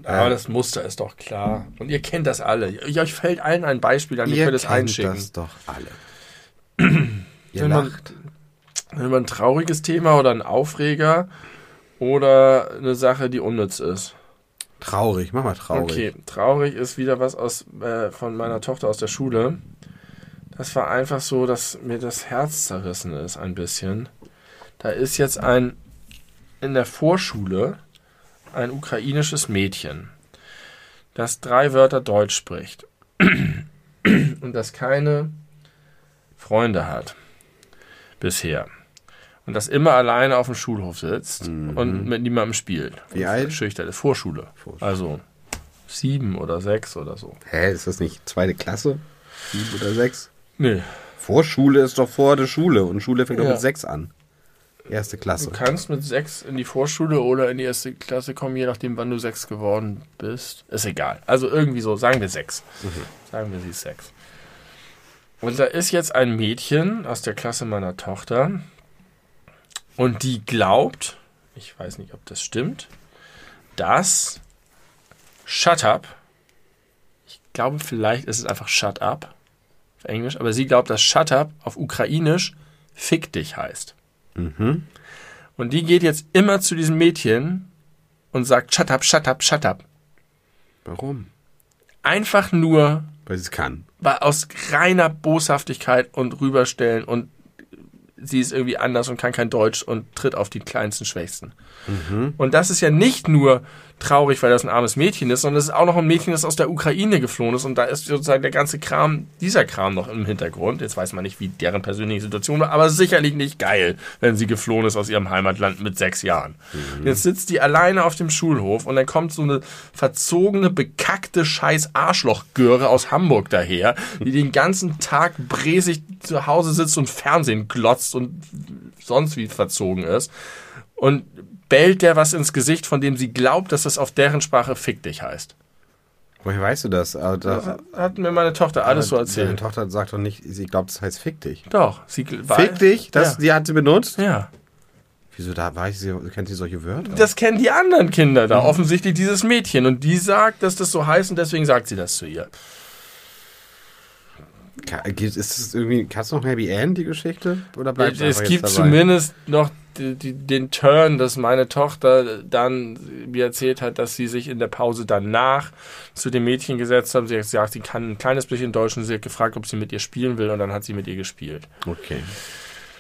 Aber das Muster ist doch klar. Und ihr kennt das alle. Euch fällt allen ein Beispiel an, ihr, könnt es kennt einschicken. das doch alle. Ihr Wenn man- lacht. Wenn man ein trauriges Thema oder ein Aufreger oder eine Sache, die unnütz ist. Traurig, mach mal traurig. Okay, traurig ist wieder was aus äh, von meiner Tochter aus der Schule. Das war einfach so, dass mir das Herz zerrissen ist ein bisschen. Da ist jetzt ein in der Vorschule ein ukrainisches Mädchen, das drei Wörter Deutsch spricht und das keine Freunde hat bisher und das immer alleine auf dem Schulhof sitzt und mit niemandem spielt. Wie alt? Schüchtern ist Vorschule. Vorschule. Also sieben oder sechs oder so. Hä, ist das nicht zweite Klasse? Sieben oder sechs? Nee. Vorschule ist doch vor der Schule und Schule fängt doch Ja. mit sechs an. Erste Klasse. Du kannst mit sechs in die Vorschule oder in die erste Klasse kommen, je nachdem, wann du sechs geworden bist. Ist egal. Also irgendwie so, sagen wir sechs. Sagen wir, sie ist sechs. Und da ist jetzt ein Mädchen aus der Klasse meiner Tochter und die glaubt, ich weiß nicht, ob das stimmt, dass Shut Up, ich glaube, vielleicht ist es einfach Shut Up auf Englisch, aber sie glaubt, dass Shut Up auf Ukrainisch Fick dich heißt. Mhm. Und die geht jetzt immer zu diesem Mädchen und sagt, shut up, shut up, shut up. Warum? Einfach nur Weil sie es kann. weil aus reiner Boshaftigkeit und rüberstellen und sie ist irgendwie anders und kann kein Deutsch und tritt auf die kleinsten Schwächsten. Und das ist ja nicht nur traurig, weil das ein armes Mädchen ist, sondern es ist auch noch ein Mädchen, das aus der Ukraine geflohen ist und da ist sozusagen der ganze Kram, dieser Kram noch im Hintergrund. Jetzt weiß man nicht, wie deren persönliche Situation war, aber sicherlich nicht geil, wenn sie geflohen ist aus ihrem Heimatland mit sechs Jahren. Jetzt sitzt die alleine auf dem Schulhof und dann kommt so eine verzogene, bekackte scheiß Arschlochgöre aus Hamburg daher, die den ganzen Tag bräsig zu Hause sitzt und Fernsehen glotzt und sonst wie verzogen ist und bellt der was ins Gesicht, von dem sie glaubt, dass das auf deren Sprache Fick dich heißt. Woher weißt du das? Da, Das hat mir meine Tochter alles so erzählt. Tochter sagt doch nicht, sie glaubt, das heißt fick dich. Doch, sie gl- Fick dich? Das, ja. Die hat sie benutzt? ja. Wieso da weiß sie, kennt sie solche Wörter? Das kennen die anderen Kinder da, offensichtlich dieses Mädchen. Und die sagt, dass das so heißt und deswegen sagt sie das zu ihr. Ist das irgendwie, kannst du noch ein Happy End, die Geschichte? Oder bleibt es gibt zumindest noch die, die, den Turn, dass meine Tochter dann mir erzählt hat, dass sie sich in der Pause danach zu dem Mädchen gesetzt hat. Sie hat gesagt, sie kann ein kleines bisschen Deutsch und sie hat gefragt, ob sie mit ihr spielen will und dann hat sie mit ihr gespielt. Okay.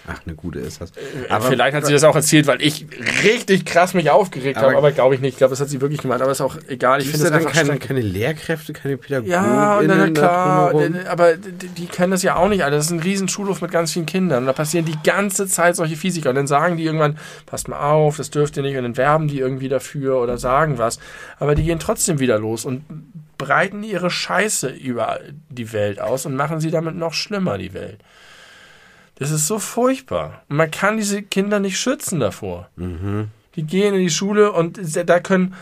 Ach, eine gute ist das. Aber Vielleicht hat sie das auch erzählt, weil ich richtig krass mich aufgeregt habe, aber glaube ich nicht. Ich glaube, das hat sie wirklich gemeint, aber ist auch egal. Ich finde es es da dann einfach keine, keine Lehrkräfte, keine Pädagogen? Ja, dann, klar, aber die, die können das ja auch nicht alle. Das ist ein riesen Schulhof mit ganz vielen Kindern. Und da passieren die ganze Zeit solche Physiker. Und dann sagen die irgendwann, passt mal auf, das dürft ihr nicht. Und dann werben die irgendwie dafür oder sagen was. Aber die gehen trotzdem wieder los und breiten ihre Scheiße über die Welt aus und machen sie damit noch schlimmer, die Welt. Das ist so furchtbar. Und man kann diese Kinder nicht schützen davor. Die gehen in die Schule und da können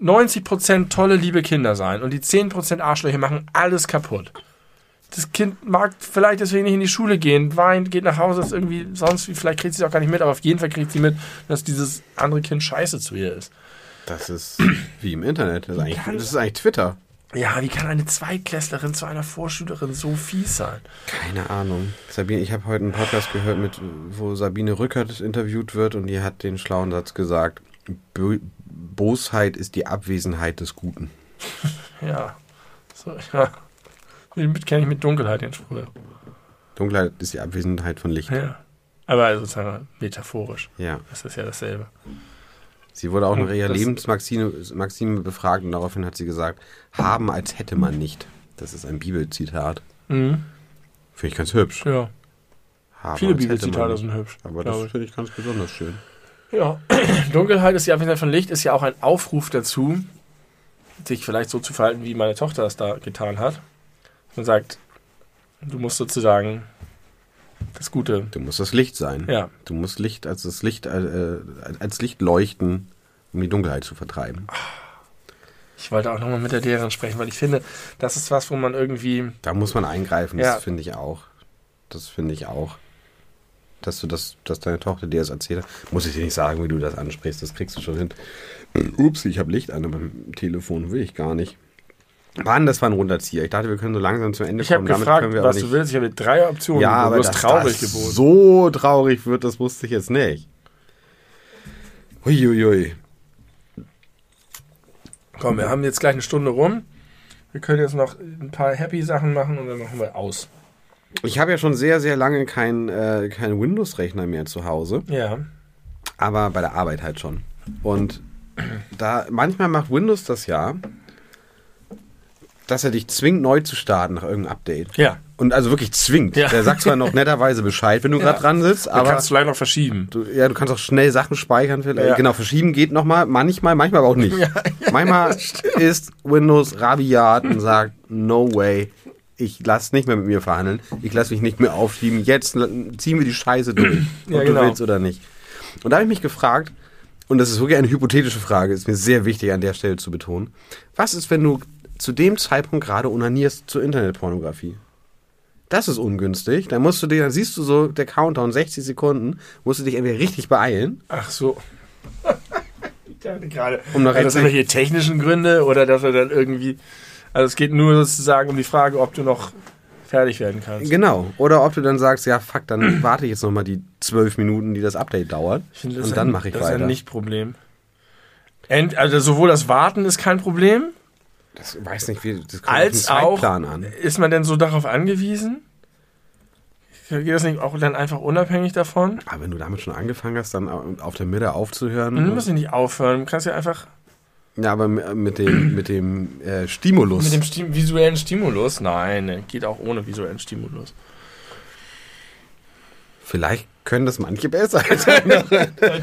90% tolle, liebe Kinder sein und die 10% Arschlöcher machen alles kaputt. Das Kind mag vielleicht deswegen nicht in die Schule gehen, weint, geht nach Hause, ist irgendwie sonst wie, vielleicht kriegt sie es auch gar nicht mit, aber auf jeden Fall kriegt sie mit, dass dieses andere Kind scheiße zu ihr ist. Das ist wie im Internet. Das ist eigentlich, das ist eigentlich Twitter. Ja, wie kann eine Zweitklässlerin zu einer Vorschülerin so fies sein? Keine Ahnung. Sabine, ich habe heute einen Podcast gehört, mit, wo Sabine Rückert interviewt wird und die hat den schlauen Satz gesagt: Bo Bosheit ist die Abwesenheit des Guten. Ja. So, ja. Damit kenne ich mit Dunkelheit den Spruch. Dunkelheit ist die Abwesenheit von Licht. Ja. Aber sozusagen metaphorisch. Ja. Das ist ja dasselbe. Sie wurde auch nach ihrer Lebensmaxime Maxime befragt und daraufhin hat sie gesagt: Haben als hätte man nicht. Das ist ein Bibelzitat. Mhm. Finde ich ganz hübsch. Ja. Haben, Viele Bibelzitate sind hübsch. Aber das finde ich ganz besonders schön. Ja, Dunkelheit ist die Abwesenheit von Licht, ist ja auch ein Aufruf dazu, sich vielleicht so zu verhalten, wie meine Tochter es da getan hat. Man sagt, du musst sozusagen das Gute. Du musst das Licht sein. Ja, Du musst Licht als das Licht äh, als Licht leuchten, um die Dunkelheit zu vertreiben. ich wollte auch nochmal mit der Lehrerin sprechen, weil ich finde, das ist was, wo man irgendwie. Da muss man eingreifen, Ja. das finde ich auch. Das finde ich auch. Dass du das, dass deine Tochter dir das erzählt hat. Muss ich dir nicht sagen, wie du das ansprichst, das kriegst du schon hin. Ups, ich habe Licht an meinem Telefon, will ich gar nicht. Mann, das war ein Runterzieher. Ich dachte, wir können so langsam zum Ende Ich habe kommen. Gefragt, können wir aber was du willst. Ich habe drei Optionen Ja, aber du hast dass traurig das geboten. so traurig wird, das wusste ich jetzt nicht. Huiuiui. Komm, wir haben jetzt gleich eine Stunde rum. Wir können jetzt noch ein paar Happy-Sachen machen und dann machen wir aus. Ich habe ja schon sehr, sehr lange keinen äh, kein Windows-Rechner mehr zu Hause. Ja. aber bei der Arbeit halt schon. Und da manchmal macht Windows das ja, dass er dich zwingt, neu zu starten nach irgendeinem Update. Ja. Und also wirklich zwingt. Ja. Der sagt zwar noch netterweise Bescheid, wenn du Ja. gerade dran sitzt, Du aber kannst vielleicht noch verschieben. du, ja, du kannst auch schnell Sachen speichern. Vielleicht. Ja. Genau, verschieben geht nochmal, manchmal, manchmal aber auch nicht. manchmal ist Windows rabiat und sagt, no way, ich lass nicht mehr mit mir verhandeln, ich lass mich nicht mehr aufschieben, jetzt ziehen wir die Scheiße durch, ob Ja, du genau. willst oder nicht. Und da habe ich mich gefragt, und das ist wirklich eine hypothetische Frage, ist mir sehr wichtig an der Stelle zu betonen. Was ist, wenn du zu dem Zeitpunkt gerade onanierst zur Internetpornografie? Das ist ungünstig. Dann musst du dir, dann siehst du so der Countdown 60 Sekunden, musst du dich entweder richtig beeilen. Ach so. Gerade, Um noch hat das rechtzeitig- irgendwelche technischen Gründe oder dass er dann irgendwie. Also es geht nur sozusagen um die Frage, ob du noch fertig werden kannst. Genau. Oder ob du dann sagst, ja, fuck, dann warte ich jetzt nochmal die zwölf Minuten, die das Update dauert. Ich finde, das und ist dann mache ich das ist weiter. ein Nicht-Problem. Also sowohl das Warten ist kein Problem, das weiß nicht, wie, das kommt als auf Zeitplan an. ist man denn so darauf angewiesen? Geht das nicht auch dann einfach unabhängig davon? Aber wenn du damit schon angefangen hast, dann auf der Mitte aufzuhören. Du musst ja nicht aufhören. Du kannst ja einfach ja, aber mit dem, mit dem äh, Stimulus. mit dem Sti visuellen Stimulus. Nein, ne, geht auch ohne visuellen Stimulus. Vielleicht können das manche besser als andere. Dann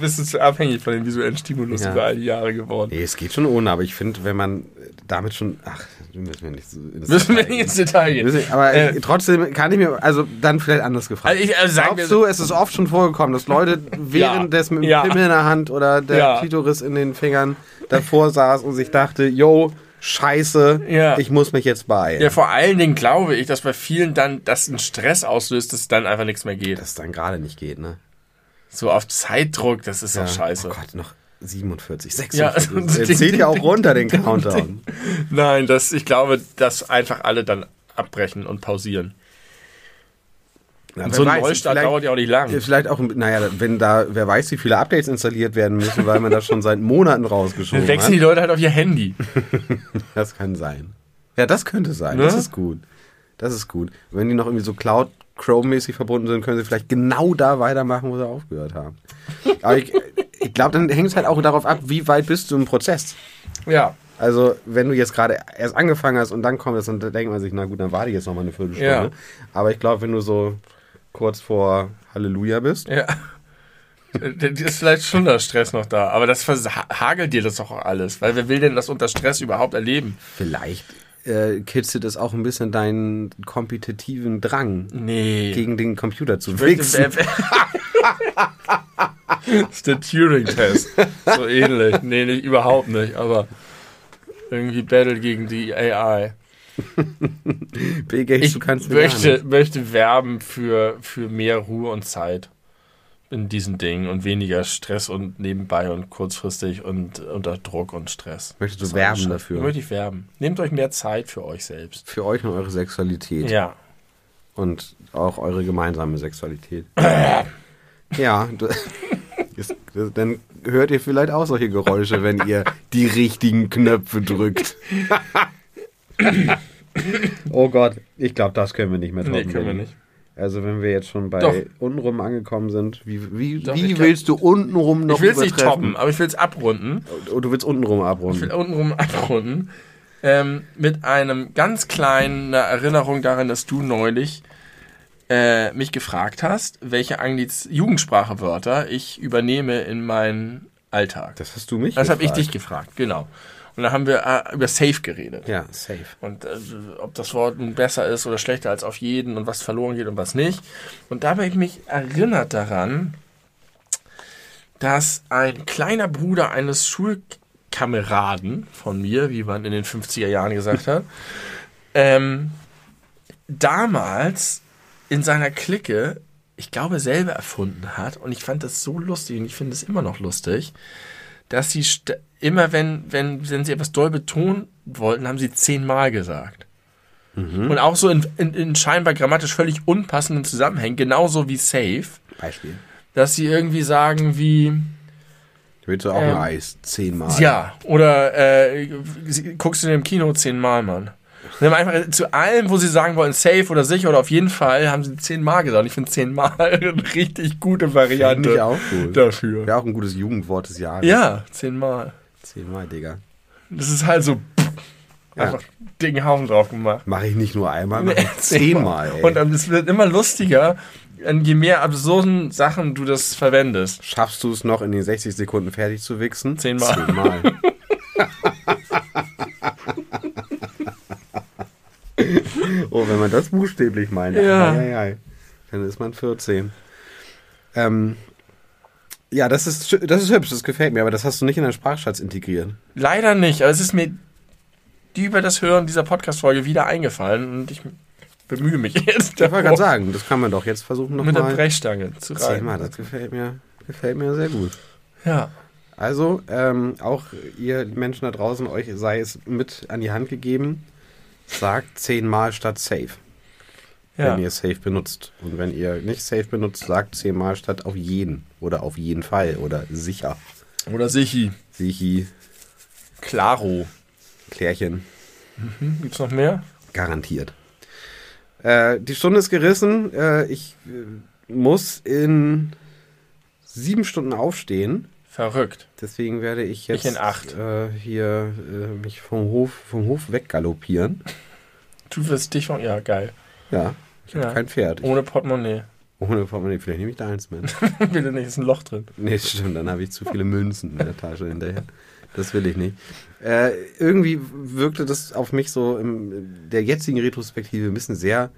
bist, du zu, abhängig von dem visuellen Stimulus Ja. über all die Jahre geworden. nee, es geht schon ohne, aber ich finde, wenn man damit schon. Ach, müssen wir nicht so ins Müssen wir Detail nicht ins Detail gehen. gehen. Aber Äh, trotzdem kann ich mir, also dann vielleicht anders gefragt. Also ich, also sagen Glaubst wir, du, es ist oft schon vorgekommen, dass Leute während des mit dem Ja. Pimmel in der Hand oder der Ja. Klitoris in den Fingern davor saß und sich dachte, yo, scheiße, Ja. ich muss mich jetzt beeilen. ja, vor allen Dingen glaube ich, dass bei vielen dann das einen Stress auslöst, dass dann einfach nichts mehr geht. Dass es dann gerade nicht geht, ne? So auf Zeitdruck, das ist doch scheiße. Oh Gott, noch 47, Ja, 46. also Ja, zählt ding, ja auch runter den Countdown. Nein, das, ich glaube, dass einfach alle dann abbrechen und pausieren. Wer so ein Neustart dauert ja auch nicht lang. Vielleicht auch, naja, wenn da, wer weiß, wie viele Updates installiert werden müssen, weil man das schon seit Monaten rausgeschoben Dann wechseln die hat. Leute halt auf ihr Handy. Das kann sein. Ja, das könnte sein. Ne? Das ist gut. Das ist gut. Wenn die noch irgendwie so Cloud Chrome-mäßig verbunden sind, können sie vielleicht genau da weitermachen, wo sie aufgehört haben. Aber ich, ich glaube, dann hängt es halt auch darauf ab, wie weit bist du im Prozess. Ja. Also, wenn du jetzt gerade erst angefangen hast und dann kommt es, dann denkt man sich, na gut, dann warte ich jetzt noch mal eine Viertelstunde. Ja. Aber ich glaube, wenn du so kurz vor Halleluja bist, Ja. Da ist vielleicht schon der Stress noch da. Aber das verhagelt dir das doch auch alles. Weil wer will denn das unter Stress überhaupt erleben? vielleicht äh, kitzelt es auch ein bisschen deinen kompetitiven Drang, Nee. gegen den Computer zu wichsen. das ist der Turing-Test. So ähnlich. Nee, nicht, überhaupt nicht. Aber irgendwie Battle gegen die AI. Bill Gates, Ich du kannst mir möchte, möchte werben für, für mehr Ruhe und Zeit. in diesen Dingen und weniger Stress und nebenbei und kurzfristig und unter Druck und Stress. Möchtest du Das werben dafür? Möchte ich werben. Nehmt euch mehr Zeit für euch selbst. Für euch und eure Sexualität. Ja. Und auch eure gemeinsame Sexualität. ja, du, ist, dann hört ihr vielleicht auch solche Geräusche, wenn ihr die richtigen Knöpfe drückt. oh Gott, ich glaube, das können wir nicht mehr Nee, toppen. können wir nicht. Also wenn wir jetzt schon bei Doch. untenrum angekommen sind, wie, wie, Doch, wie willst du untenrum noch Ich will es nicht toppen, aber ich will es abrunden. Oh, du willst untenrum Ich will abrunden. untenrum abrunden. Ähm, mit einem ganz kleinen Erinnerung daran, dass du neulich äh, mich gefragt hast, welche Angliz Jugendsprachewörter ich übernehme in meinen Alltag. Das hast du mich Das habe ich dich gefragt, genau. Und da haben wir äh, über Safe geredet. Ja, safe. Und äh, ob das Wort nun besser ist oder schlechter als auf jeden und was verloren geht und was nicht. Und da habe ich mich erinnert daran, dass ein kleiner Bruder eines Schulkameraden von mir, wie man in den 50er Jahren gesagt hat, ähm, damals in seiner Clique, ich glaube, selber erfunden hat. Und ich fand das so lustig und ich finde es immer noch lustig, dass sie immer, wenn, wenn, wenn sie etwas doll betonen wollten, haben sie zehnmal gesagt. Und auch so in, in, in scheinbar grammatisch völlig unpassenden Zusammenhängen, genauso wie safe, Beispiel. dass sie irgendwie sagen wie, Willst du auch Ähm, ein Eis? Zehnmal. ja, oder äh, guckst du dir im Kino zehnmal, Mann. Sie haben einfach zu allem, wo sie sagen wollen, safe oder sicher oder auf jeden Fall, haben sie zehnmal gesagt. Und ich finde zehnmal eine richtig gute Finde Variante ich auch gut. dafür. Wäre auch ein gutes Jugendwort des Jahres. Ja, zehnmal. Zehnmal, Digga. Das ist halt so pff, Ja. einfach dicken Haufen drauf gemacht. Mache ich nicht nur einmal, Nee, ich zehnmal, ey. Und ähm, es wird immer lustiger, je mehr absurden Sachen du das verwendest. Schaffst du es noch in den 60 Sekunden fertig zu wichsen? Zehnmal. Zehnmal. oh, wenn man das buchstäblich meint. Ja. Dann ist man 14. Ähm, ja, das ist, das ist hübsch, das gefällt mir, aber das hast du nicht in deinen Sprachschatz integriert. Leider nicht, aber es ist mir die über das Hören dieser Podcast-Folge wieder eingefallen und ich bemühe mich jetzt. Ich wollte gerade sagen, das kann man doch jetzt versuchen mit der nochmal. Brechstange zu Zehnmal, reiten. das gefällt mir, gefällt mir sehr gut. Ja. Also, ähm, auch ihr Menschen da draußen, euch sei es mit an die Hand gegeben, sagt zehnmal statt safe, Ja. wenn ihr safe benutzt. Und wenn ihr nicht safe benutzt, sagt zehnmal statt auf jeden oder auf jeden Fall oder sicher. Oder Sichi. Sichi, Claro. Klärchen, Hm, gibt's noch mehr? garantiert. Äh, die Stunde ist gerissen. Äh, ich äh, muss in sieben Stunden aufstehen. Verrückt. Deswegen werde ich jetzt Ich in acht. Äh, hier äh, mich vom Hof, vom Hof weggaloppieren. Du wirst dich von. Ja, geil. Ja, ich habe Ja. kein Pferd. Ich, Ohne Portemonnaie. ohne Portemonnaie, vielleicht nehme ich da eins mit. Bitte nicht, ist ein Loch drin. nee, stimmt, dann habe ich zu viele Münzen in der Tasche hinterher. Das will ich nicht. Äh, irgendwie wirkte das auf mich so in der jetzigen Retrospektive ein bisschen sehr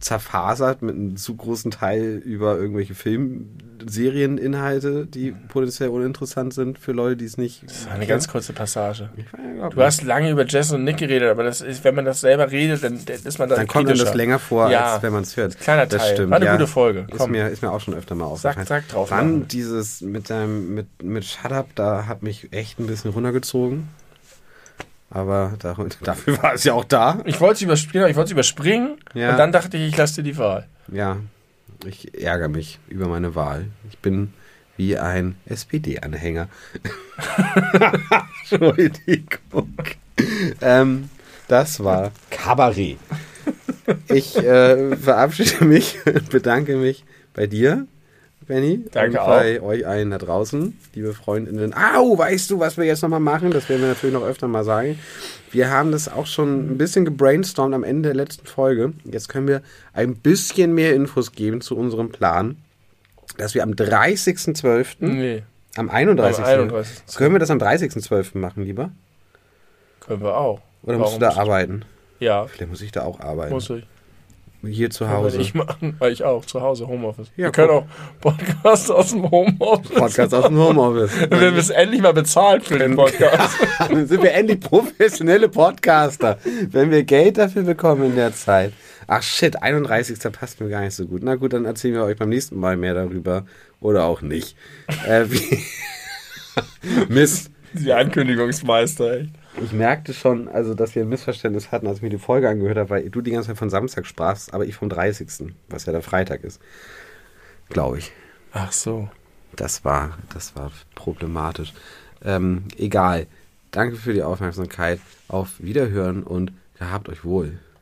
zerfasert mit einem zu großen Teil über irgendwelche Filmserieninhalte, die potenziell uninteressant sind für Leute, die es nicht. Das war eine ganz kurze Passage. Du hast lange über Jess und Nick geredet, aber das ist, wenn man das selber redet, dann, dann ist man da dann kommt einem das länger vor, Ja. als wenn man es hört. Kleiner das Teil. stimmt. War eine ja. gute Folge. Ist Komm. mir, ist mir auch schon öfter mal aufgefallen. Sack, sack drauf Wann machen. dieses mit deinem, mit, mit Shut Up, da hat mich echt ein bisschen runtergezogen. Aber da, dafür war es ja auch da. Ich wollte es überspringen, ich wollte überspringen Ja. und dann dachte ich, ich lasse dir die Wahl. Ja, ich ärgere mich über meine Wahl. Ich bin wie ein SPD-Anhänger. Entschuldigung. Ähm, das war Kabarett. Ich äh, verabschiede mich und bedanke mich bei dir, Benny. Danke und bei euch allen da draußen, liebe Freundinnen. Au, weißt du, was wir jetzt nochmal machen? Das werden wir natürlich noch öfter mal sagen. Wir haben das auch schon ein bisschen gebrainstormt am Ende der letzten Folge. Jetzt können wir ein bisschen mehr Infos geben zu unserem Plan, dass wir am 30.12., Nee, am 31. Am 31.. Können wir das am 30.12. machen, lieber? können wir auch. Oder musst du da Warum? arbeiten? Ja, Vielleicht muss ich da auch arbeiten. muss ich. Hier zu Würde Hause. ich machen, weil ich auch zu Hause Homeoffice. Ja, wir können auch Podcast aus dem Homeoffice. Podcast aus dem Homeoffice. Wir es endlich mal bezahlt für den Podcast. Dann sind wir endlich professionelle Podcaster, wenn wir Geld dafür bekommen in der Zeit. Ach shit, 31. passt mir gar nicht so gut. Na gut, dann erzählen wir euch beim nächsten Mal mehr darüber. Oder auch nicht. Äh, Mist. Die Ankündigungsmeister, echt. Ich merkte schon, also, dass wir ein Missverständnis hatten, als ich mir die Folge angehört habe, weil du die ganze Zeit von Samstag sprachst, aber ich vom 30., was ja der Freitag ist. Glaube ich. Ach so. Das war, das war problematisch. Ähm, egal. Danke für die Aufmerksamkeit. Auf Wiederhören und gehabt euch wohl.